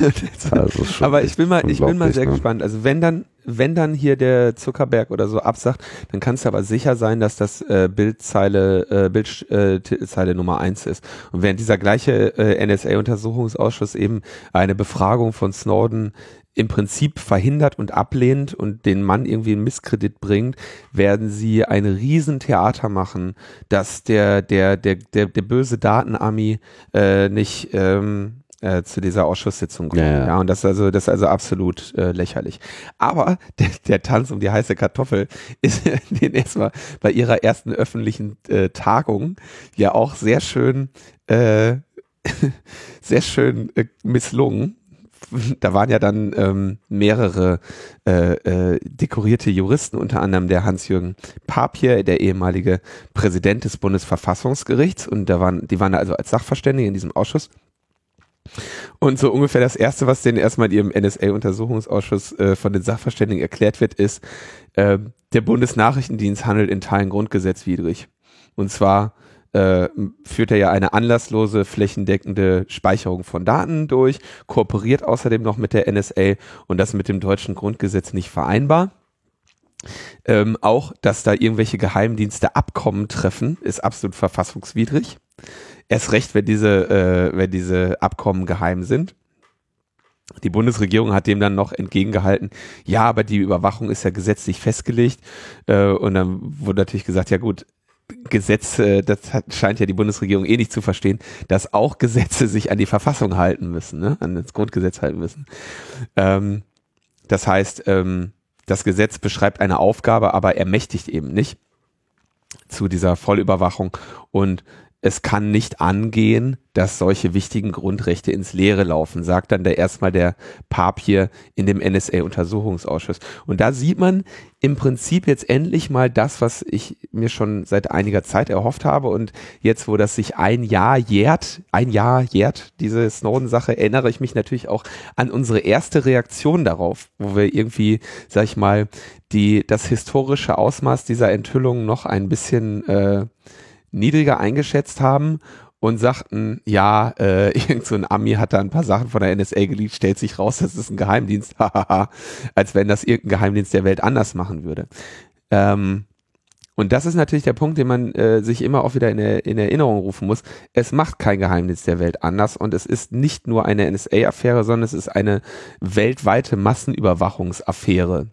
also Aber ich bin mal, ich bin mal sehr ne? gespannt. Also wenn dann, wenn dann hier der Zuckerberg oder so absagt, dann kannst du aber sicher sein, dass das äh, Bildzeile, äh, Bildzeile äh, Nummer eins ist. Und während dieser gleiche äh, NSA-Untersuchungsausschuss eben eine Befragung von Snowden im Prinzip verhindert und ablehnt und den Mann irgendwie in Misskredit bringt, werden sie ein Riesentheater machen, dass der, der, der, der, der böse Datenarmy äh, nicht ähm, äh, zu dieser Ausschusssitzung kommen. Ja, ja. ja, und das ist also, das ist also absolut äh, lächerlich. Aber der, der Tanz um die heiße Kartoffel ist den erstmal bei ihrer ersten öffentlichen äh, Tagung ja auch sehr schön, äh, sehr schön äh, misslungen da waren ja dann ähm, mehrere äh, äh, dekorierte Juristen, unter anderem der Hans-Jürgen Papier, der ehemalige Präsident des Bundesverfassungsgerichts. Und da waren, die waren also als Sachverständige in diesem Ausschuss. Und so ungefähr das Erste, was denen erstmal in ihrem NSA-Untersuchungsausschuss äh, von den Sachverständigen erklärt wird, ist, äh, der Bundesnachrichtendienst handelt in Teilen grundgesetzwidrig. Und zwar äh, führt er ja eine anlasslose, flächendeckende Speicherung von Daten durch, kooperiert außerdem noch mit der NSA und das mit dem deutschen Grundgesetz nicht vereinbar. Ähm, auch, dass da irgendwelche Geheimdienste Abkommen treffen, ist absolut verfassungswidrig. Erst recht, wenn diese, äh, wenn diese Abkommen geheim sind. Die Bundesregierung hat dem dann noch entgegengehalten, ja, aber die Überwachung ist ja gesetzlich festgelegt. Äh, und dann wurde natürlich gesagt, ja gut, Gesetze, das hat, scheint ja die Bundesregierung eh nicht zu verstehen, dass auch Gesetze sich an die Verfassung halten müssen, ne? an das Grundgesetz halten müssen. Ähm, das heißt, ähm, das Gesetz beschreibt eine Aufgabe, aber ermächtigt eben nicht zu dieser Vollüberwachung und es kann nicht angehen, dass solche wichtigen Grundrechte ins Leere laufen, sagt dann der erstmal der Papier in dem NSA-Untersuchungsausschuss. Und da sieht man im Prinzip jetzt endlich mal das, was ich mir schon seit einiger Zeit erhofft habe. Und jetzt, wo das sich ein Jahr jährt, ein Jahr jährt, diese Snowden-Sache, erinnere ich mich natürlich auch an unsere erste Reaktion darauf, wo wir irgendwie, sag ich mal, die, das historische Ausmaß dieser Enthüllung noch ein bisschen äh, niedriger eingeschätzt haben und sagten, ja, äh, irgend so ein Ami hat da ein paar Sachen von der NSA geleakt, stellt sich raus, das ist ein Geheimdienst, als wenn das irgendein Geheimdienst der Welt anders machen würde. Ähm, und das ist natürlich der Punkt, den man äh, sich immer auch wieder in, in Erinnerung rufen muss. Es macht kein Geheimdienst der Welt anders und es ist nicht nur eine NSA-Affäre, sondern es ist eine weltweite Massenüberwachungsaffäre.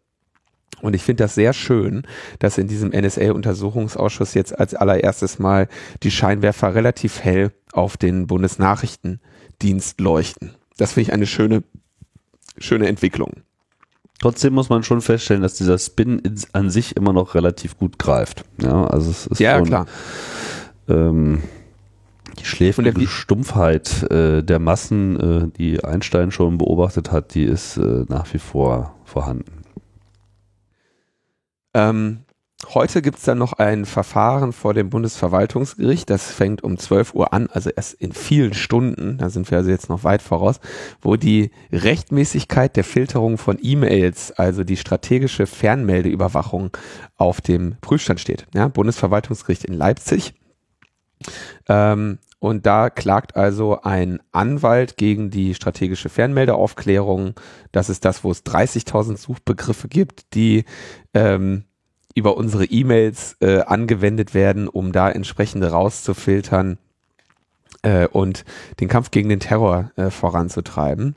Und ich finde das sehr schön, dass in diesem NSA-Untersuchungsausschuss jetzt als allererstes mal die Scheinwerfer relativ hell auf den Bundesnachrichtendienst leuchten. Das finde ich eine schöne, schöne Entwicklung. Trotzdem muss man schon feststellen, dass dieser Spin an sich immer noch relativ gut greift. Ja, also es ist ja schon, klar. Ähm, die schläfrige Stumpfheit äh, der Massen, äh, die Einstein schon beobachtet hat, die ist äh, nach wie vor vorhanden. Ähm, Heute gibt es dann noch ein Verfahren vor dem Bundesverwaltungsgericht. Das fängt um 12 Uhr an, also erst in vielen Stunden, da sind wir also jetzt noch weit voraus, wo die Rechtmäßigkeit der Filterung von E-Mails, also die strategische Fernmeldeüberwachung auf dem Prüfstand steht. Ja, Bundesverwaltungsgericht in Leipzig. Ähm, und da klagt also ein Anwalt gegen die strategische Fernmeldeaufklärung. Das ist das, wo es 30.000 Suchbegriffe gibt, die ähm, über unsere E-Mails äh, angewendet werden, um da entsprechende rauszufiltern äh, und den Kampf gegen den Terror äh, voranzutreiben.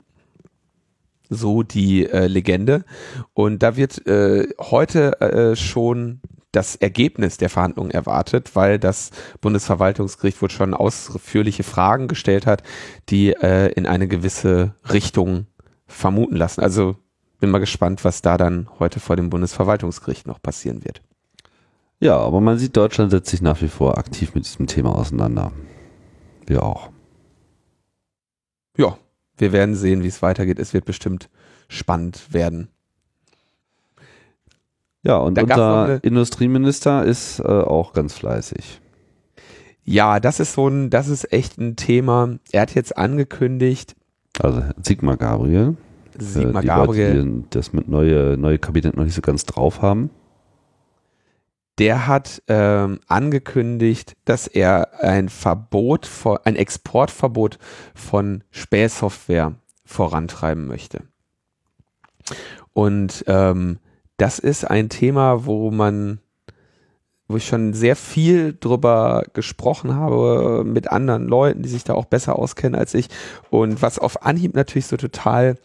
So die äh, Legende. Und da wird äh, heute äh, schon das Ergebnis der Verhandlungen erwartet, weil das Bundesverwaltungsgericht wohl schon ausführliche Fragen gestellt hat, die in eine gewisse Richtung vermuten lassen. Also bin mal gespannt, was da dann heute vor dem Bundesverwaltungsgericht noch passieren wird. Ja, aber man sieht, Deutschland setzt sich nach wie vor aktiv mit diesem Thema auseinander. Wir auch. Ja, wir werden sehen, wie es weitergeht. Es wird bestimmt spannend werden. Ja, und da unser Industrieminister ist äh, auch ganz fleißig. Ja, das ist so ein, das ist echt ein Thema. Er hat jetzt angekündigt. Also Sigmar Gabriel. Sigmar die Gabriel. Die das mit neue, neue Kabinett noch nicht so ganz drauf haben. Der hat ähm, angekündigt, dass er ein Verbot, von, ein Exportverbot von Spähsoftware vorantreiben möchte. Und ähm, das ist ein Thema, wo man, wo ich schon sehr viel drüber gesprochen habe mit anderen Leuten, die sich da auch besser auskennen als ich. Und was auf Anhieb natürlich so total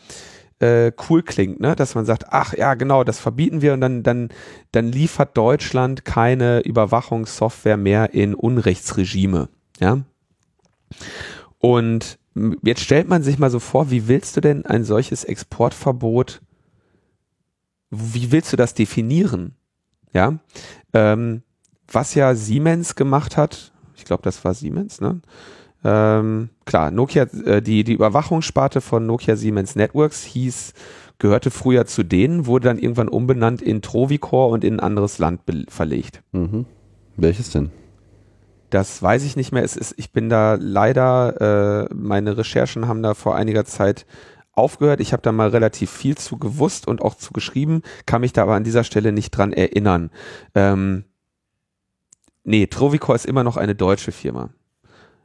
äh, cool klingt, ne? dass man sagt, ach ja, genau, das verbieten wir und dann, dann, dann liefert Deutschland keine Überwachungssoftware mehr in Unrechtsregime. Ja. Und jetzt stellt man sich mal so vor, wie willst du denn ein solches Exportverbot, wie willst du das definieren? Ja. Ähm, was ja Siemens gemacht hat, ich glaube, das war Siemens, ne? Ähm, klar, Nokia, äh, die, die Überwachungssparte von Nokia Siemens Networks hieß, gehörte früher zu denen, wurde dann irgendwann umbenannt in Trovicor und in ein anderes Land verlegt. Mhm. Welches denn? Das weiß ich nicht mehr. Es ist, ich bin da leider, äh, meine Recherchen haben da vor einiger Zeit aufgehört. Ich habe da mal relativ viel zu gewusst und auch zu geschrieben, kann mich da aber an dieser Stelle nicht dran erinnern. Ähm, nee, Trovicor ist immer noch eine deutsche Firma.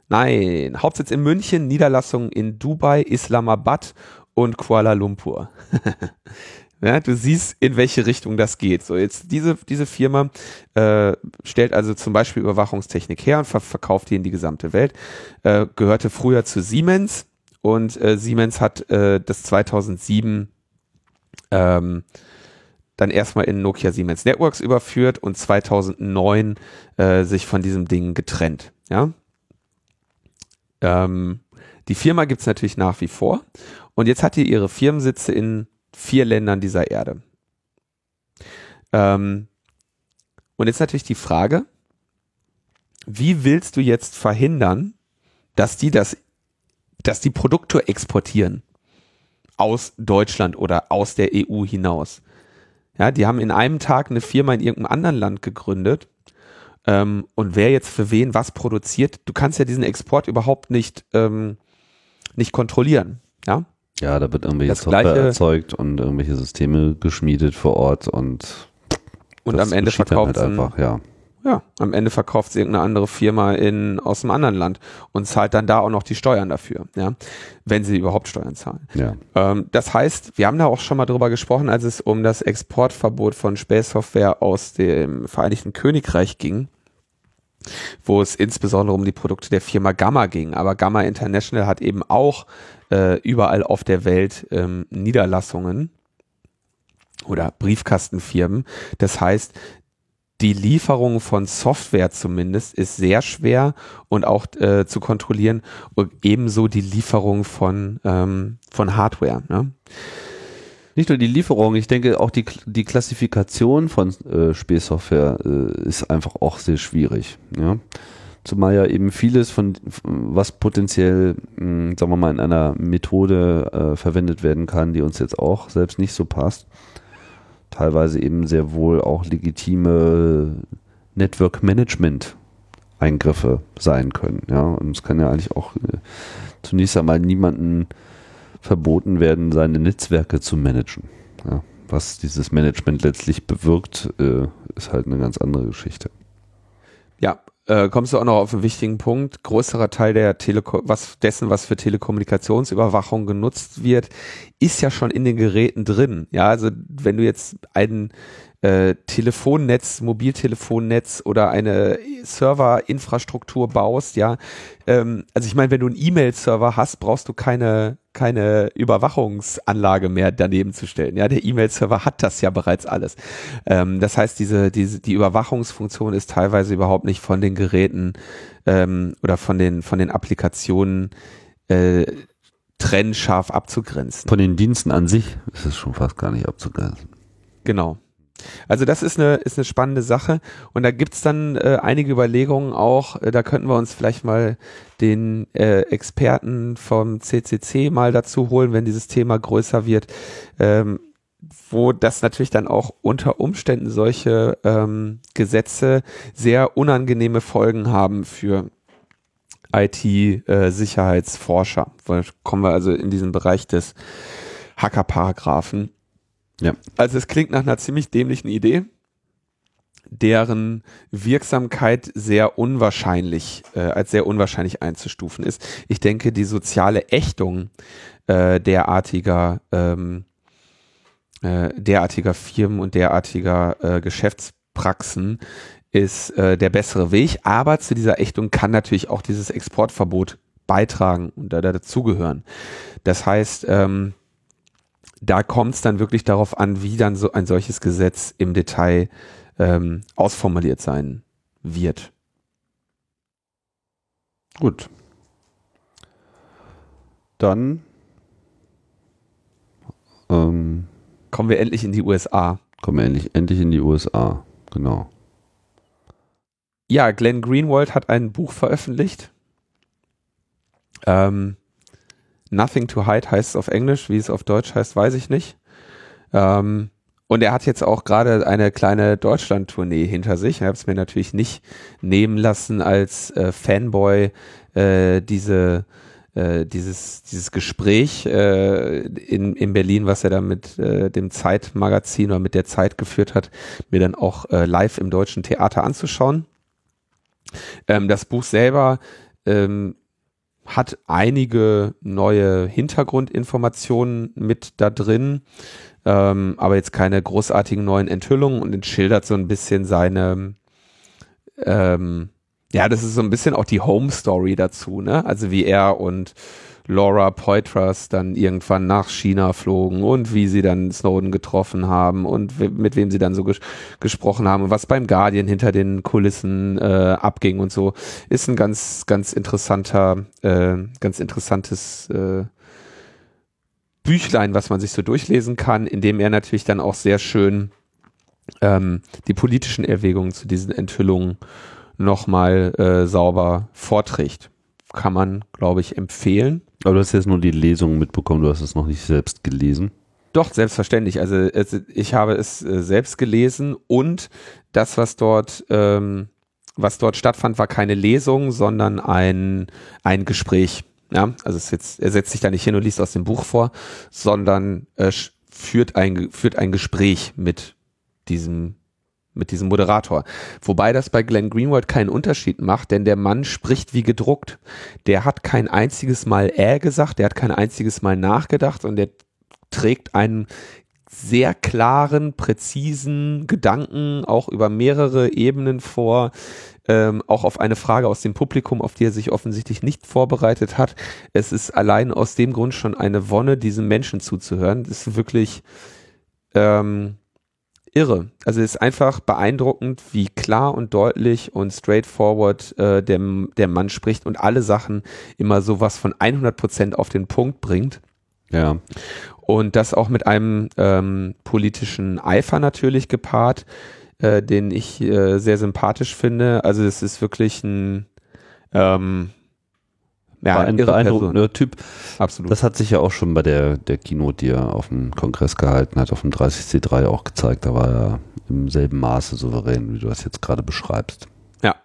Nein, Hauptsitz in München, Niederlassungen in Dubai, Islamabad und Kuala Lumpur. ja, du siehst, in welche Richtung das geht. So, jetzt diese, diese Firma äh, stellt also zum Beispiel Überwachungstechnik her und ver verkauft die in die gesamte Welt. Äh, gehörte früher zu Siemens und äh, Siemens hat äh, das 2007 ähm, dann erstmal in Nokia Siemens Networks überführt und 2009 äh, sich von diesem Ding getrennt. Ja, ähm, die Firma gibt es natürlich nach wie vor und jetzt hat die ihre Firmensitze in vier Ländern dieser Erde. Ähm, und jetzt natürlich die Frage, wie willst du jetzt verhindern, dass die das, dass die Produkte exportieren aus Deutschland oder aus der EU hinaus? Ja, die haben in einem Tag eine Firma in irgendeinem anderen Land gegründet ähm, und wer jetzt für wen was produziert, du kannst ja diesen Export überhaupt nicht, ähm, nicht kontrollieren. Ja, ja da wird irgendwelche Software gleiche, erzeugt und irgendwelche Systeme geschmiedet vor Ort und und am Ende verkauft halt einfach, ja. Ja, am Ende verkauft sie irgendeine andere Firma in, aus einem anderen Land und zahlt dann da auch noch die Steuern dafür, ja, wenn sie überhaupt Steuern zahlen. Ja. Ähm, das heißt, wir haben da auch schon mal drüber gesprochen, als es um das Exportverbot von Spähsoftware aus dem Vereinigten Königreich ging wo es insbesondere um die Produkte der Firma Gamma ging. Aber Gamma International hat eben auch äh, überall auf der Welt ähm, Niederlassungen oder Briefkastenfirmen. Das heißt, die Lieferung von Software zumindest ist sehr schwer und auch äh, zu kontrollieren und ebenso die Lieferung von, ähm, von Hardware. Ne? Nicht nur die Lieferung, ich denke auch die, die Klassifikation von äh, Spielsoftware äh, ist einfach auch sehr schwierig. Ja? Zumal ja eben vieles von, was potenziell, mh, hm, sagen wir mal, in einer Methode äh, verwendet werden kann, die uns jetzt auch selbst nicht so passt, teilweise eben sehr wohl auch legitime Network Management Eingriffe sein können. Ja, und es kann ja eigentlich auch äh, zunächst einmal niemanden verboten werden, seine Netzwerke zu managen. Ja, was dieses Management letztlich bewirkt, äh, ist halt eine ganz andere Geschichte. Ja, äh, kommst du auch noch auf einen wichtigen Punkt. Größerer Teil der Teleko was dessen, was für Telekommunikationsüberwachung genutzt wird, ist ja schon in den Geräten drin. Ja, also wenn du jetzt einen äh, Telefonnetz, Mobiltelefonnetz oder eine Serverinfrastruktur baust, ja. Ähm, also ich meine, wenn du einen E-Mail-Server hast, brauchst du keine, keine Überwachungsanlage mehr daneben zu stellen. Ja, der E-Mail-Server hat das ja bereits alles. Ähm, das heißt, diese, diese, die Überwachungsfunktion ist teilweise überhaupt nicht von den Geräten ähm, oder von den, von den Applikationen äh, trennscharf abzugrenzen. Von den Diensten an sich ist es schon fast gar nicht abzugrenzen. Genau. Also das ist eine, ist eine spannende Sache und da gibt's dann äh, einige Überlegungen auch, äh, da könnten wir uns vielleicht mal den äh, Experten vom CCC mal dazu holen, wenn dieses Thema größer wird, ähm, wo das natürlich dann auch unter Umständen solche ähm, Gesetze sehr unangenehme Folgen haben für IT-Sicherheitsforscher. Äh, kommen wir also in diesen Bereich des Hacker-Paragraphen. Ja. Also es klingt nach einer ziemlich dämlichen Idee, deren Wirksamkeit sehr unwahrscheinlich, äh, als sehr unwahrscheinlich einzustufen ist. Ich denke, die soziale Ächtung äh, derartiger, ähm, äh, derartiger Firmen und derartiger äh, Geschäftspraxen ist äh, der bessere Weg. Aber zu dieser Ächtung kann natürlich auch dieses Exportverbot beitragen und da, da dazugehören. Das heißt, ähm, da kommt es dann wirklich darauf an, wie dann so ein solches Gesetz im Detail ähm, ausformuliert sein wird. Gut. Dann ähm, kommen wir endlich in die USA. Kommen wir endlich, endlich in die USA, genau. Ja, Glenn Greenwald hat ein Buch veröffentlicht. Ähm, Nothing to Hide heißt es auf Englisch, wie es auf Deutsch heißt, weiß ich nicht. Ähm, und er hat jetzt auch gerade eine kleine Deutschland-Tournee hinter sich. Ich habe es mir natürlich nicht nehmen lassen, als äh, Fanboy äh, diese äh, dieses dieses Gespräch äh, in, in Berlin, was er da mit äh, dem Zeitmagazin oder mit der Zeit geführt hat, mir dann auch äh, live im deutschen Theater anzuschauen. Ähm, das Buch selber ähm, hat einige neue Hintergrundinformationen mit da drin, ähm, aber jetzt keine großartigen neuen Enthüllungen und entschildert so ein bisschen seine, ähm, ja, das ist so ein bisschen auch die Home Story dazu, ne? Also wie er und Laura Poitras dann irgendwann nach China flogen und wie sie dann Snowden getroffen haben und mit wem sie dann so ges gesprochen haben und was beim Guardian hinter den Kulissen äh, abging und so, ist ein ganz, ganz interessanter, äh, ganz interessantes äh, Büchlein, was man sich so durchlesen kann, in dem er natürlich dann auch sehr schön ähm, die politischen Erwägungen zu diesen Enthüllungen nochmal äh, sauber vorträgt. Kann man, glaube ich, empfehlen. Aber du hast jetzt nur die Lesung mitbekommen, du hast es noch nicht selbst gelesen. Doch, selbstverständlich. Also ich habe es äh, selbst gelesen und das, was dort, ähm, was dort stattfand, war keine Lesung, sondern ein, ein Gespräch. Ja, also es jetzt, er setzt sich da nicht hin und liest aus dem Buch vor, sondern äh, führt ein, führt ein Gespräch mit diesem mit diesem Moderator. Wobei das bei Glenn Greenwald keinen Unterschied macht, denn der Mann spricht wie gedruckt. Der hat kein einziges Mal äh gesagt, der hat kein einziges Mal nachgedacht und der trägt einen sehr klaren, präzisen Gedanken auch über mehrere Ebenen vor, ähm, auch auf eine Frage aus dem Publikum, auf die er sich offensichtlich nicht vorbereitet hat. Es ist allein aus dem Grund schon eine Wonne, diesem Menschen zuzuhören. Das ist wirklich ähm, irre. Also es ist einfach beeindruckend, wie klar und deutlich und straightforward äh, der, der Mann spricht und alle Sachen immer sowas von 100 Prozent auf den Punkt bringt. Ja. Und das auch mit einem ähm, politischen Eifer natürlich gepaart, äh, den ich äh, sehr sympathisch finde. Also es ist wirklich ein, ähm, Ja, irre beeindruckender Typ. Absolut. Das hat sich ja auch schon bei der, der Keynote, die er auf dem Kongress gehalten hat, auf dem 30C3 auch gezeigt. Da war er im selben Maße souverän, wie du das jetzt gerade beschreibst. Ja.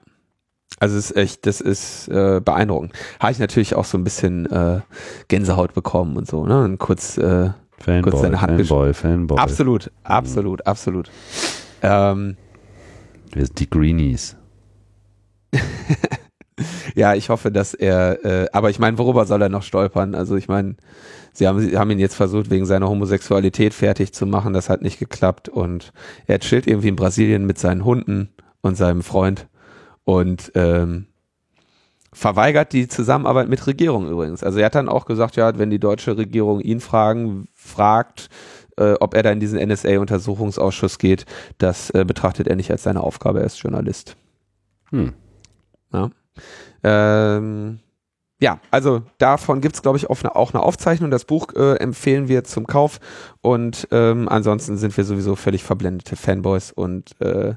Also es ist echt, das ist äh, beeindruckend. Habe ich natürlich auch so ein bisschen äh, Gänsehaut bekommen und so, ne? Und kurz äh, Fanboy, Kurz seine Hand Fanboy, Fanboy. absolut, absolut, absolut. Ähm, Wir sind die Greenies. ja, ich hoffe, dass er, äh, aber ich meine, worüber soll er noch stolpern? Also ich meine, sie haben, sie haben ihn jetzt versucht, wegen seiner Homosexualität fertig zu machen, das hat nicht geklappt und er chillt irgendwie in Brasilien mit seinen Hunden und seinem Freund und ähm, verweigert die Zusammenarbeit mit Regierungen übrigens. Also er hat dann auch gesagt, ja, wenn die deutsche Regierung ihn fragen, fragt, äh, ob er da in diesen NSA-Untersuchungsausschuss geht, das äh, betrachtet er nicht als seine Aufgabe, er ist Journalist. Hm. Ja, ähm, ja also davon gibt's glaube ich, eine, auch eine Aufzeichnung. Das Buch äh, empfehlen wir zum Kauf und ähm, ansonsten sind wir sowieso völlig verblendete Fanboys und äh,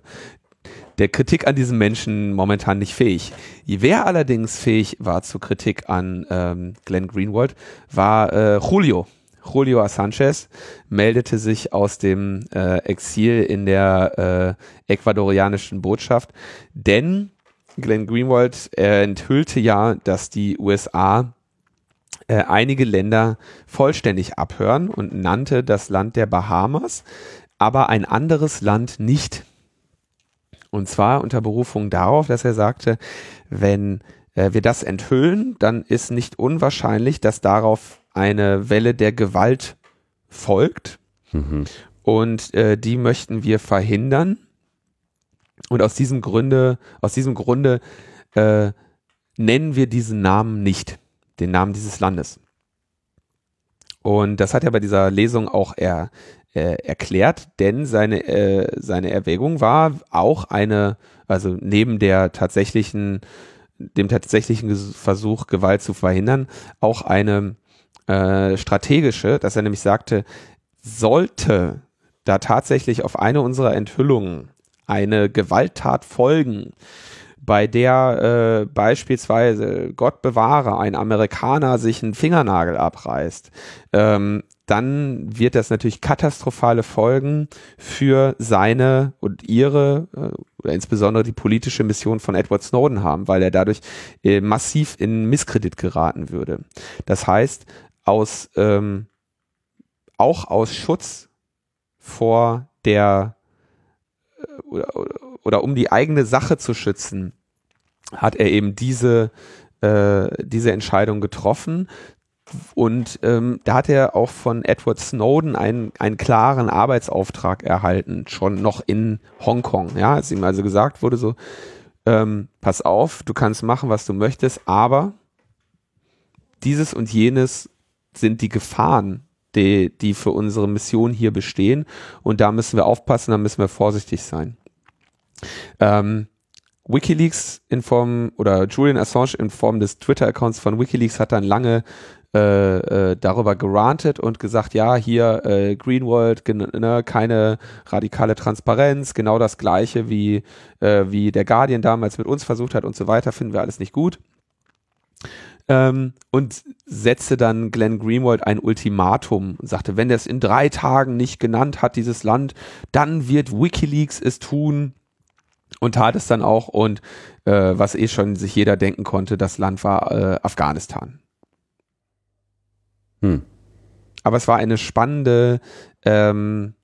der Kritik an diesem Menschen momentan nicht fähig. Wer allerdings fähig war zur Kritik an ähm, Glenn Greenwald, war äh, Julio. Julio Sanchez meldete sich aus dem äh, Exil in der äh, ecuadorianischen Botschaft, denn Glenn Greenwald äh, enthüllte ja, dass die USA äh, einige Länder vollständig abhören und nannte das Land der Bahamas, aber ein anderes Land nicht. Und zwar unter Berufung darauf, dass er sagte, wenn äh, wir das enthüllen, dann ist nicht unwahrscheinlich, dass darauf eine Welle der Gewalt folgt. Mhm. Und äh, die möchten wir verhindern. Und aus diesem Grunde, aus diesem Grunde äh, nennen wir diesen Namen nicht, den Namen dieses Landes. Und das hat er bei dieser Lesung auch er, äh, erklärt, denn seine, äh, seine Erwägung war auch eine, also neben der tatsächlichen, dem tatsächlichen Versuch, Gewalt zu verhindern, auch eine äh, strategische, dass er nämlich sagte, sollte da tatsächlich auf eine unserer Enthüllungen eine Gewalttat folgen, bei der äh, beispielsweise, Gott bewahre, ein Amerikaner sich einen Fingernagel abreißt, ähm, dann wird das natürlich katastrophale Folgen für seine und ihre, äh, oder insbesondere die politische Mission von Edward Snowden haben, weil er dadurch äh, massiv in Misskredit geraten würde. Das heißt, aus ähm, auch aus Schutz vor der oder, oder, um die eigene Sache zu schützen, hat er eben diese, äh, diese Entscheidung getroffen. Und ähm, da hat er auch von Edward Snowden einen, einen klaren Arbeitsauftrag erhalten, schon noch in Hongkong. Ja, als ihm also gesagt wurde, so, ähm, pass auf, du kannst machen, was du möchtest, aber dieses und jenes sind die Gefahren, die, die für unsere Mission hier bestehen. Und da müssen wir aufpassen, da müssen wir vorsichtig sein. Ähm, WikiLeaks in Form oder Julian Assange in Form des Twitter-Accounts von WikiLeaks hat dann lange äh, äh, darüber gerantet und gesagt, ja, hier äh, Greenwald, ne, keine radikale Transparenz, genau das gleiche wie, äh, wie der Guardian damals mit uns versucht hat und so weiter, finden wir alles nicht gut. Ähm, und setzte dann Glenn Greenwald ein Ultimatum und sagte, wenn er es in drei Tagen nicht genannt hat, dieses Land, dann wird WikiLeaks es tun und tat es dann auch und äh, was eh schon sich jeder denken konnte, das Land war äh, Afghanistan. Hm. Aber es war eine spannende, ähm,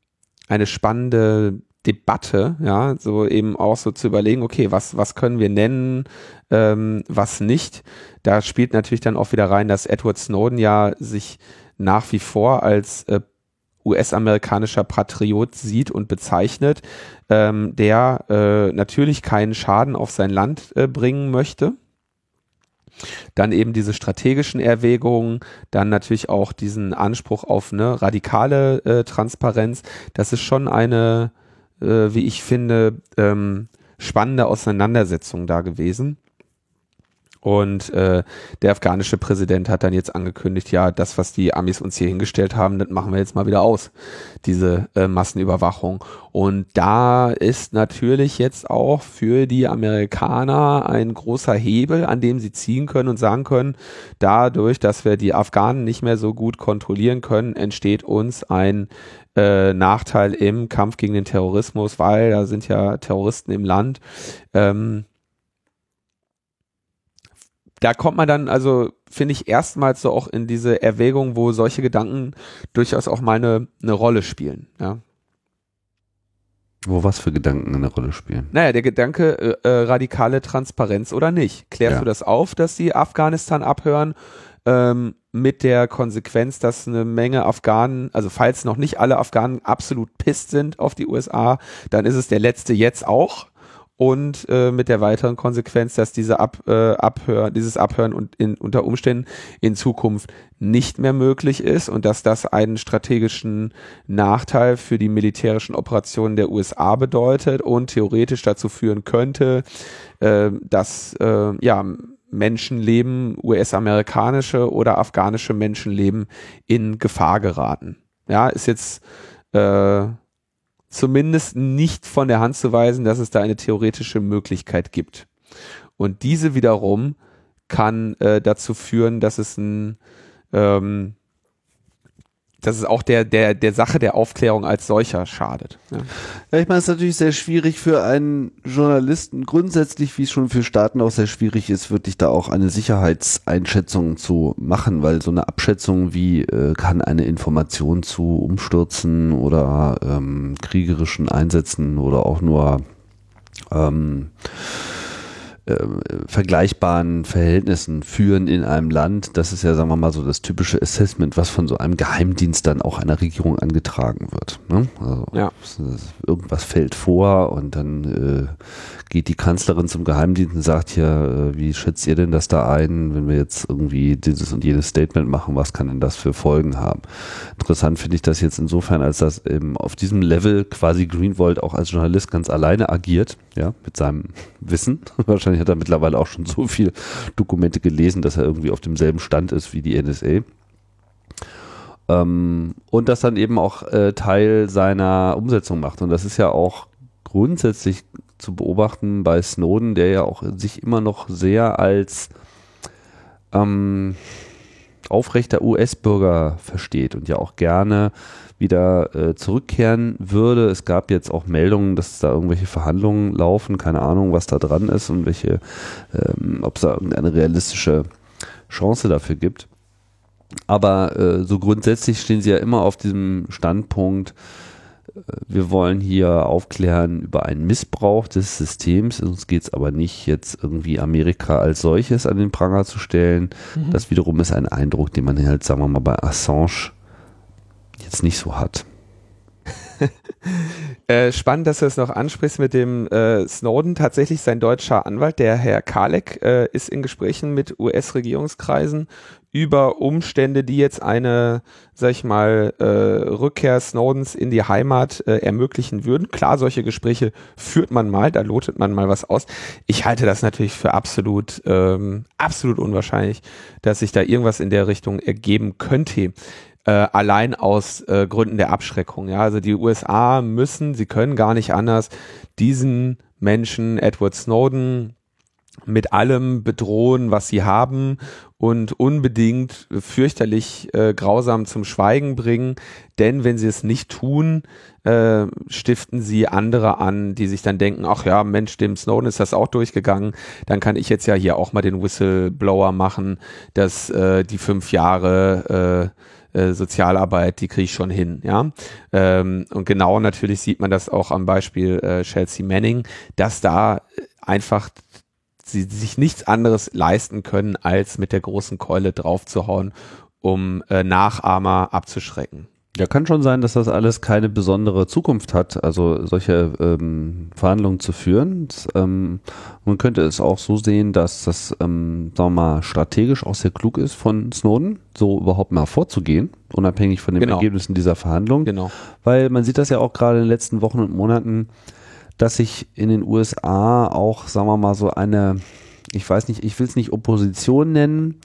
eine spannende Debatte, ja, so eben auch so zu überlegen, okay, was, was können wir nennen, ähm, was nicht. Da spielt natürlich dann auch wieder rein, dass Edward Snowden ja sich nach wie vor als äh, US-amerikanischer Patriot sieht und bezeichnet, ähm, der äh, natürlich keinen Schaden auf sein Land äh, bringen möchte. Dann eben diese strategischen Erwägungen, dann natürlich auch diesen Anspruch auf eine radikale äh, Transparenz. Das ist schon eine, äh, wie ich finde, ähm, spannende Auseinandersetzung da gewesen. Und äh, der afghanische Präsident hat dann jetzt angekündigt, ja, das, was die Amis uns hier hingestellt haben, das machen wir jetzt mal wieder aus, diese äh, Massenüberwachung. Und da ist natürlich jetzt auch für die Amerikaner ein großer Hebel, an dem sie ziehen können und sagen können, dadurch, dass wir die Afghanen nicht mehr so gut kontrollieren können, entsteht uns ein äh, Nachteil im Kampf gegen den Terrorismus, weil da sind ja Terroristen im Land. Ähm, da kommt man dann, also finde ich erstmals so auch in diese Erwägung, wo solche Gedanken durchaus auch mal eine, eine Rolle spielen. Ja. Wo was für Gedanken eine Rolle spielen? Naja, der Gedanke äh, äh, radikale Transparenz oder nicht. Klärst ja. du das auf, dass sie Afghanistan abhören? Ähm, mit der Konsequenz, dass eine Menge Afghanen, also falls noch nicht alle Afghanen absolut pisst sind auf die USA, dann ist es der letzte jetzt auch und äh, mit der weiteren Konsequenz, dass diese Ab, äh, Abhör, dieses Abhören und in, unter Umständen in Zukunft nicht mehr möglich ist und dass das einen strategischen Nachteil für die militärischen Operationen der USA bedeutet und theoretisch dazu führen könnte, äh, dass äh, ja Menschenleben, US-amerikanische oder afghanische Menschenleben in Gefahr geraten. Ja, ist jetzt äh, zumindest nicht von der Hand zu weisen, dass es da eine theoretische Möglichkeit gibt. Und diese wiederum kann äh, dazu führen, dass es ein ähm, dass es auch der, der, der Sache der Aufklärung als solcher schadet. Ja, ja ich meine, es ist natürlich sehr schwierig für einen Journalisten, grundsätzlich, wie es schon für Staaten auch sehr schwierig ist, wirklich da auch eine Sicherheitseinschätzung zu machen, weil so eine Abschätzung, wie äh, kann eine Information zu Umstürzen oder ähm, kriegerischen Einsätzen oder auch nur ähm, äh, vergleichbaren Verhältnissen führen in einem Land. Das ist ja, sagen wir mal, so das typische Assessment, was von so einem Geheimdienst dann auch einer Regierung angetragen wird. Ne? Also ja. irgendwas fällt vor und dann äh, geht die Kanzlerin zum Geheimdienst und sagt ja, äh, wie schätzt ihr denn das da ein, wenn wir jetzt irgendwie dieses und jenes Statement machen, was kann denn das für Folgen haben? Interessant finde ich das jetzt insofern, als dass eben auf diesem Level quasi Greenwald auch als Journalist ganz alleine agiert, ja, mit seinem Wissen. Wahrscheinlich hat er mittlerweile auch schon so viele Dokumente gelesen, dass er irgendwie auf demselben Stand ist wie die NSA. Ähm, und das dann eben auch äh, Teil seiner Umsetzung macht. Und das ist ja auch grundsätzlich zu beobachten bei Snowden, der ja auch sich immer noch sehr als ähm, aufrechter US-Bürger versteht und ja auch gerne wieder äh, zurückkehren würde. Es gab jetzt auch Meldungen, dass da irgendwelche Verhandlungen laufen, keine Ahnung, was da dran ist und welche, ähm, ob es da irgendeine realistische Chance dafür gibt. Aber äh, so grundsätzlich stehen sie ja immer auf diesem Standpunkt, wir wollen hier aufklären über einen Missbrauch des Systems. Uns geht es aber nicht, jetzt irgendwie Amerika als solches an den Pranger zu stellen. Mhm. Das wiederum ist ein Eindruck, den man halt, sagen wir mal, bei Assange jetzt nicht so hat. äh, spannend, dass du es noch ansprichst mit dem äh, Snowden. Tatsächlich sein deutscher Anwalt, der Herr Kalek, äh, ist in Gesprächen mit US-Regierungskreisen über Umstände, die jetzt eine, sag ich mal, äh, Rückkehr Snowdens in die Heimat äh, ermöglichen würden. Klar, solche Gespräche führt man mal, da lotet man mal was aus. Ich halte das natürlich für absolut, ähm, absolut unwahrscheinlich, dass sich da irgendwas in der Richtung ergeben könnte äh, allein aus äh, Gründen der Abschreckung. Ja, also die USA müssen, sie können gar nicht anders diesen Menschen, Edward Snowden, mit allem bedrohen, was sie haben und unbedingt fürchterlich äh, grausam zum Schweigen bringen. Denn wenn sie es nicht tun, äh, stiften sie andere an, die sich dann denken, ach ja, Mensch, dem Snowden ist das auch durchgegangen, dann kann ich jetzt ja hier auch mal den Whistleblower machen, dass äh, die fünf Jahre äh, äh, Sozialarbeit, die kriege ich schon hin, ja. Ähm, und genau natürlich sieht man das auch am Beispiel äh, Chelsea Manning, dass da einfach sie sich nichts anderes leisten können, als mit der großen Keule draufzuhauen, um äh, Nachahmer abzuschrecken. Ja, kann schon sein, dass das alles keine besondere Zukunft hat, also solche ähm, Verhandlungen zu führen. Das, ähm, man könnte es auch so sehen, dass das, ähm, sagen wir mal, strategisch auch sehr klug ist von Snowden, so überhaupt mal vorzugehen, unabhängig von den genau. Ergebnissen dieser Verhandlungen. Genau. Weil man sieht das ja auch gerade in den letzten Wochen und Monaten, dass sich in den USA auch, sagen wir mal, so eine ich weiß nicht, ich will es nicht Opposition nennen,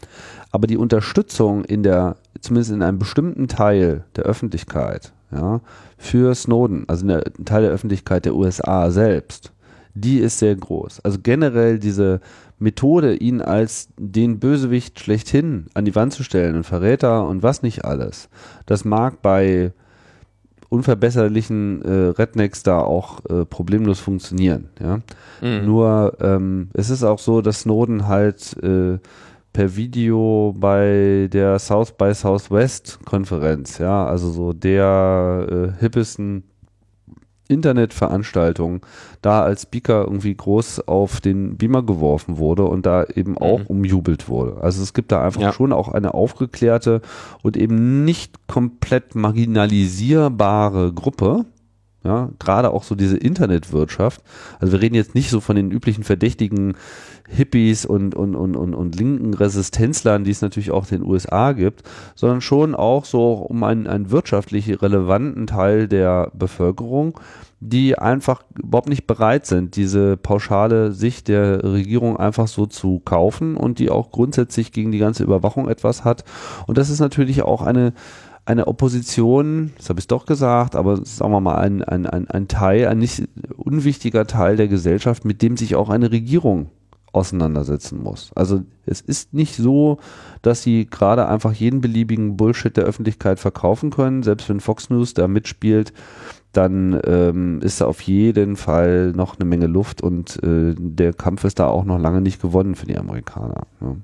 aber die Unterstützung in der, zumindest in einem bestimmten Teil der Öffentlichkeit, ja, für Snowden, also in der Teil der Öffentlichkeit der USA selbst, die ist sehr groß. Also generell diese Methode, ihn als den Bösewicht schlechthin an die Wand zu stellen, ein Verräter und was nicht alles, das mag bei unverbesserlichen äh, Rednecks da auch äh, problemlos funktionieren. Ja? Mhm. Nur ähm, es ist auch so, dass Snowden halt äh, per Video bei der South by Southwest Konferenz, ja, also so der äh, hippesten Internetveranstaltung da als Speaker irgendwie groß auf den Beamer geworfen wurde und da eben auch mhm. umjubelt wurde. Also es gibt da einfach ja. schon auch eine aufgeklärte und eben nicht komplett marginalisierbare Gruppe, ja, gerade auch so diese Internetwirtschaft. Also wir reden jetzt nicht so von den üblichen verdächtigen Hippies und, und, und, und, und linken Resistenzlern, die es natürlich auch in den USA gibt, sondern schon auch so um einen, einen wirtschaftlich relevanten Teil der Bevölkerung, die einfach überhaupt nicht bereit sind, diese pauschale Sicht der Regierung einfach so zu kaufen und die auch grundsätzlich gegen die ganze Überwachung etwas hat. Und das ist natürlich auch eine eine Opposition, das habe ich doch gesagt, aber sagen wir mal ein, ein, ein, Teil, ein nicht unwichtiger Teil der Gesellschaft, mit dem sich auch eine Regierung auseinandersetzen muss. Also es ist nicht so, dass sie gerade einfach jeden beliebigen Bullshit der Öffentlichkeit verkaufen können. Selbst wenn Fox News da mitspielt, dann ähm, ist da auf jeden Fall noch eine Menge Luft und äh, der Kampf ist da auch noch lange nicht gewonnen für die Amerikaner. Ja.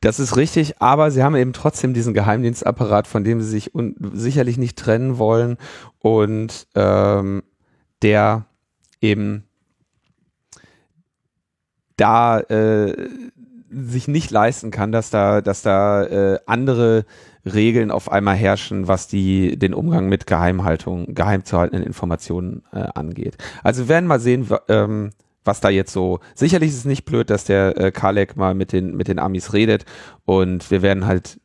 Das ist richtig, aber sie haben eben trotzdem diesen Geheimdienstapparat, von dem sie sich sicherlich nicht trennen wollen und ähm, der eben da äh, sich nicht leisten kann, dass da, dass da äh, andere Regeln auf einmal herrschen, was die den Umgang mit Geheimhaltung, geheim zu haltenden Informationen äh, angeht. Also wir werden mal sehen, ähm, was da jetzt so. Sicherlich ist es nicht blöd, dass der äh, Kalek mal mit den mit den Amis redet und wir werden halt.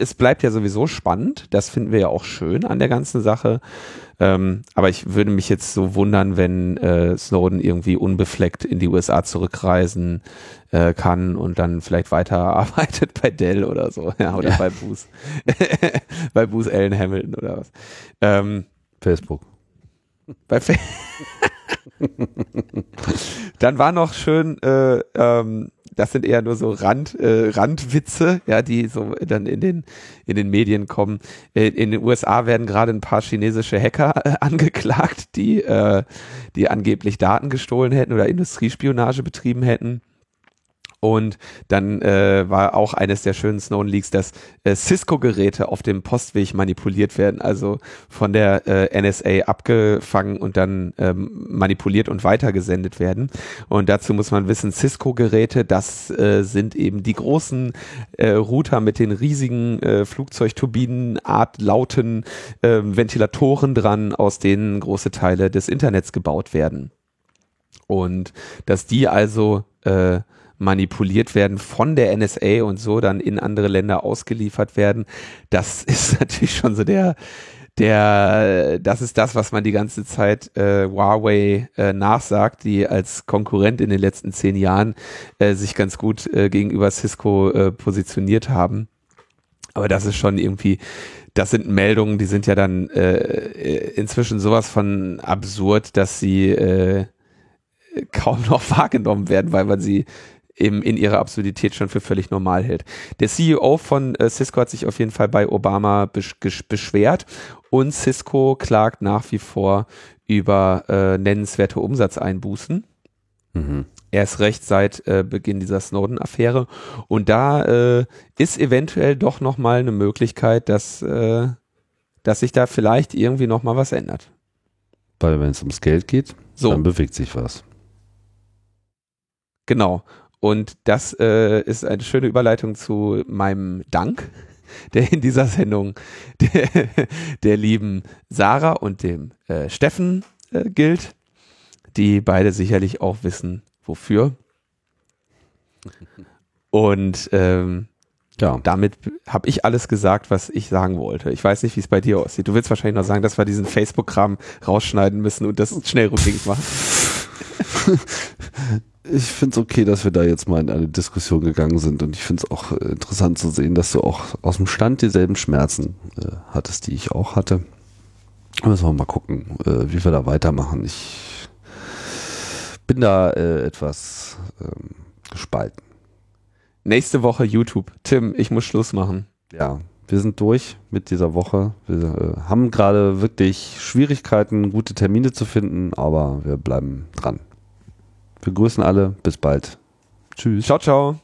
Es bleibt ja sowieso spannend. Das finden wir ja auch schön an der ganzen Sache. Ähm, aber ich würde mich jetzt so wundern, wenn äh, Snowden irgendwie unbefleckt in die USA zurückreisen äh, kann und dann vielleicht weiterarbeitet bei Dell oder so, ja, oder ja. bei Booth, bei Booth Allen Hamilton oder was. Ähm, Facebook. Bei Facebook. Dann war noch schön, äh, ähm, das sind eher nur so Rand, äh, Randwitze, ja, die so dann in den, in den Medien kommen. Äh, in den USA werden gerade ein paar chinesische Hacker äh, angeklagt, die, äh, die angeblich Daten gestohlen hätten oder Industriespionage betrieben hätten. Und dann äh, war auch eines der schönen Snowden Leaks, dass äh, Cisco-Geräte auf dem Postweg manipuliert werden, also von der äh, NSA abgefangen und dann ähm, manipuliert und weitergesendet werden. Und dazu muss man wissen, Cisco-Geräte, das äh, sind eben die großen äh, Router mit den riesigen äh, Flugzeugturbinenart lauten äh, Ventilatoren dran, aus denen große Teile des Internets gebaut werden. Und dass die also äh, manipuliert werden von der NSA und so dann in andere Länder ausgeliefert werden. Das ist natürlich schon so der, der, das ist das, was man die ganze Zeit äh, Huawei äh, nachsagt, die als Konkurrent in den letzten zehn Jahren äh, sich ganz gut äh, gegenüber Cisco äh, positioniert haben. Aber das ist schon irgendwie, das sind Meldungen, die sind ja dann äh, inzwischen sowas von absurd, dass sie äh, kaum noch wahrgenommen werden, weil man sie eben in ihrer Absurdität schon für völlig normal hält. Der CEO von äh, Cisco hat sich auf jeden Fall bei Obama besch beschwert und Cisco klagt nach wie vor über äh, nennenswerte Umsatzeinbußen. Mhm. Erst recht seit äh, Beginn dieser Snowden-Affäre. Und da äh, ist eventuell doch nochmal eine Möglichkeit, dass, äh, dass sich da vielleicht irgendwie nochmal was ändert. Weil wenn es ums Geld geht, so. dann bewegt sich was. Genau. Und das äh, ist eine schöne Überleitung zu meinem Dank, der in dieser Sendung der, der lieben Sarah und dem äh, Steffen äh, gilt, die beide sicherlich auch wissen, wofür. Und ähm, ja. damit habe ich alles gesagt, was ich sagen wollte. Ich weiß nicht, wie es bei dir aussieht. Du willst wahrscheinlich noch sagen, dass wir diesen Facebook-Kram rausschneiden müssen und das schnell rückgängig machen. ich finde es okay, dass wir da jetzt mal in eine Diskussion gegangen sind und ich finde es auch äh, interessant zu sehen, dass du auch aus dem Stand dieselben Schmerzen äh, hattest, die ich auch hatte. Müssen wir mal gucken, äh, wie wir da weitermachen. Ich bin da äh, etwas ähm, gespalten. Nächste Woche YouTube. Tim, ich muss Schluss machen. Ja, wir sind durch mit dieser Woche. Wir äh, haben gerade wirklich Schwierigkeiten, gute Termine zu finden, aber wir bleiben dran. Wir grüßen alle. Bis bald. Tschüss. Ciao, ciao.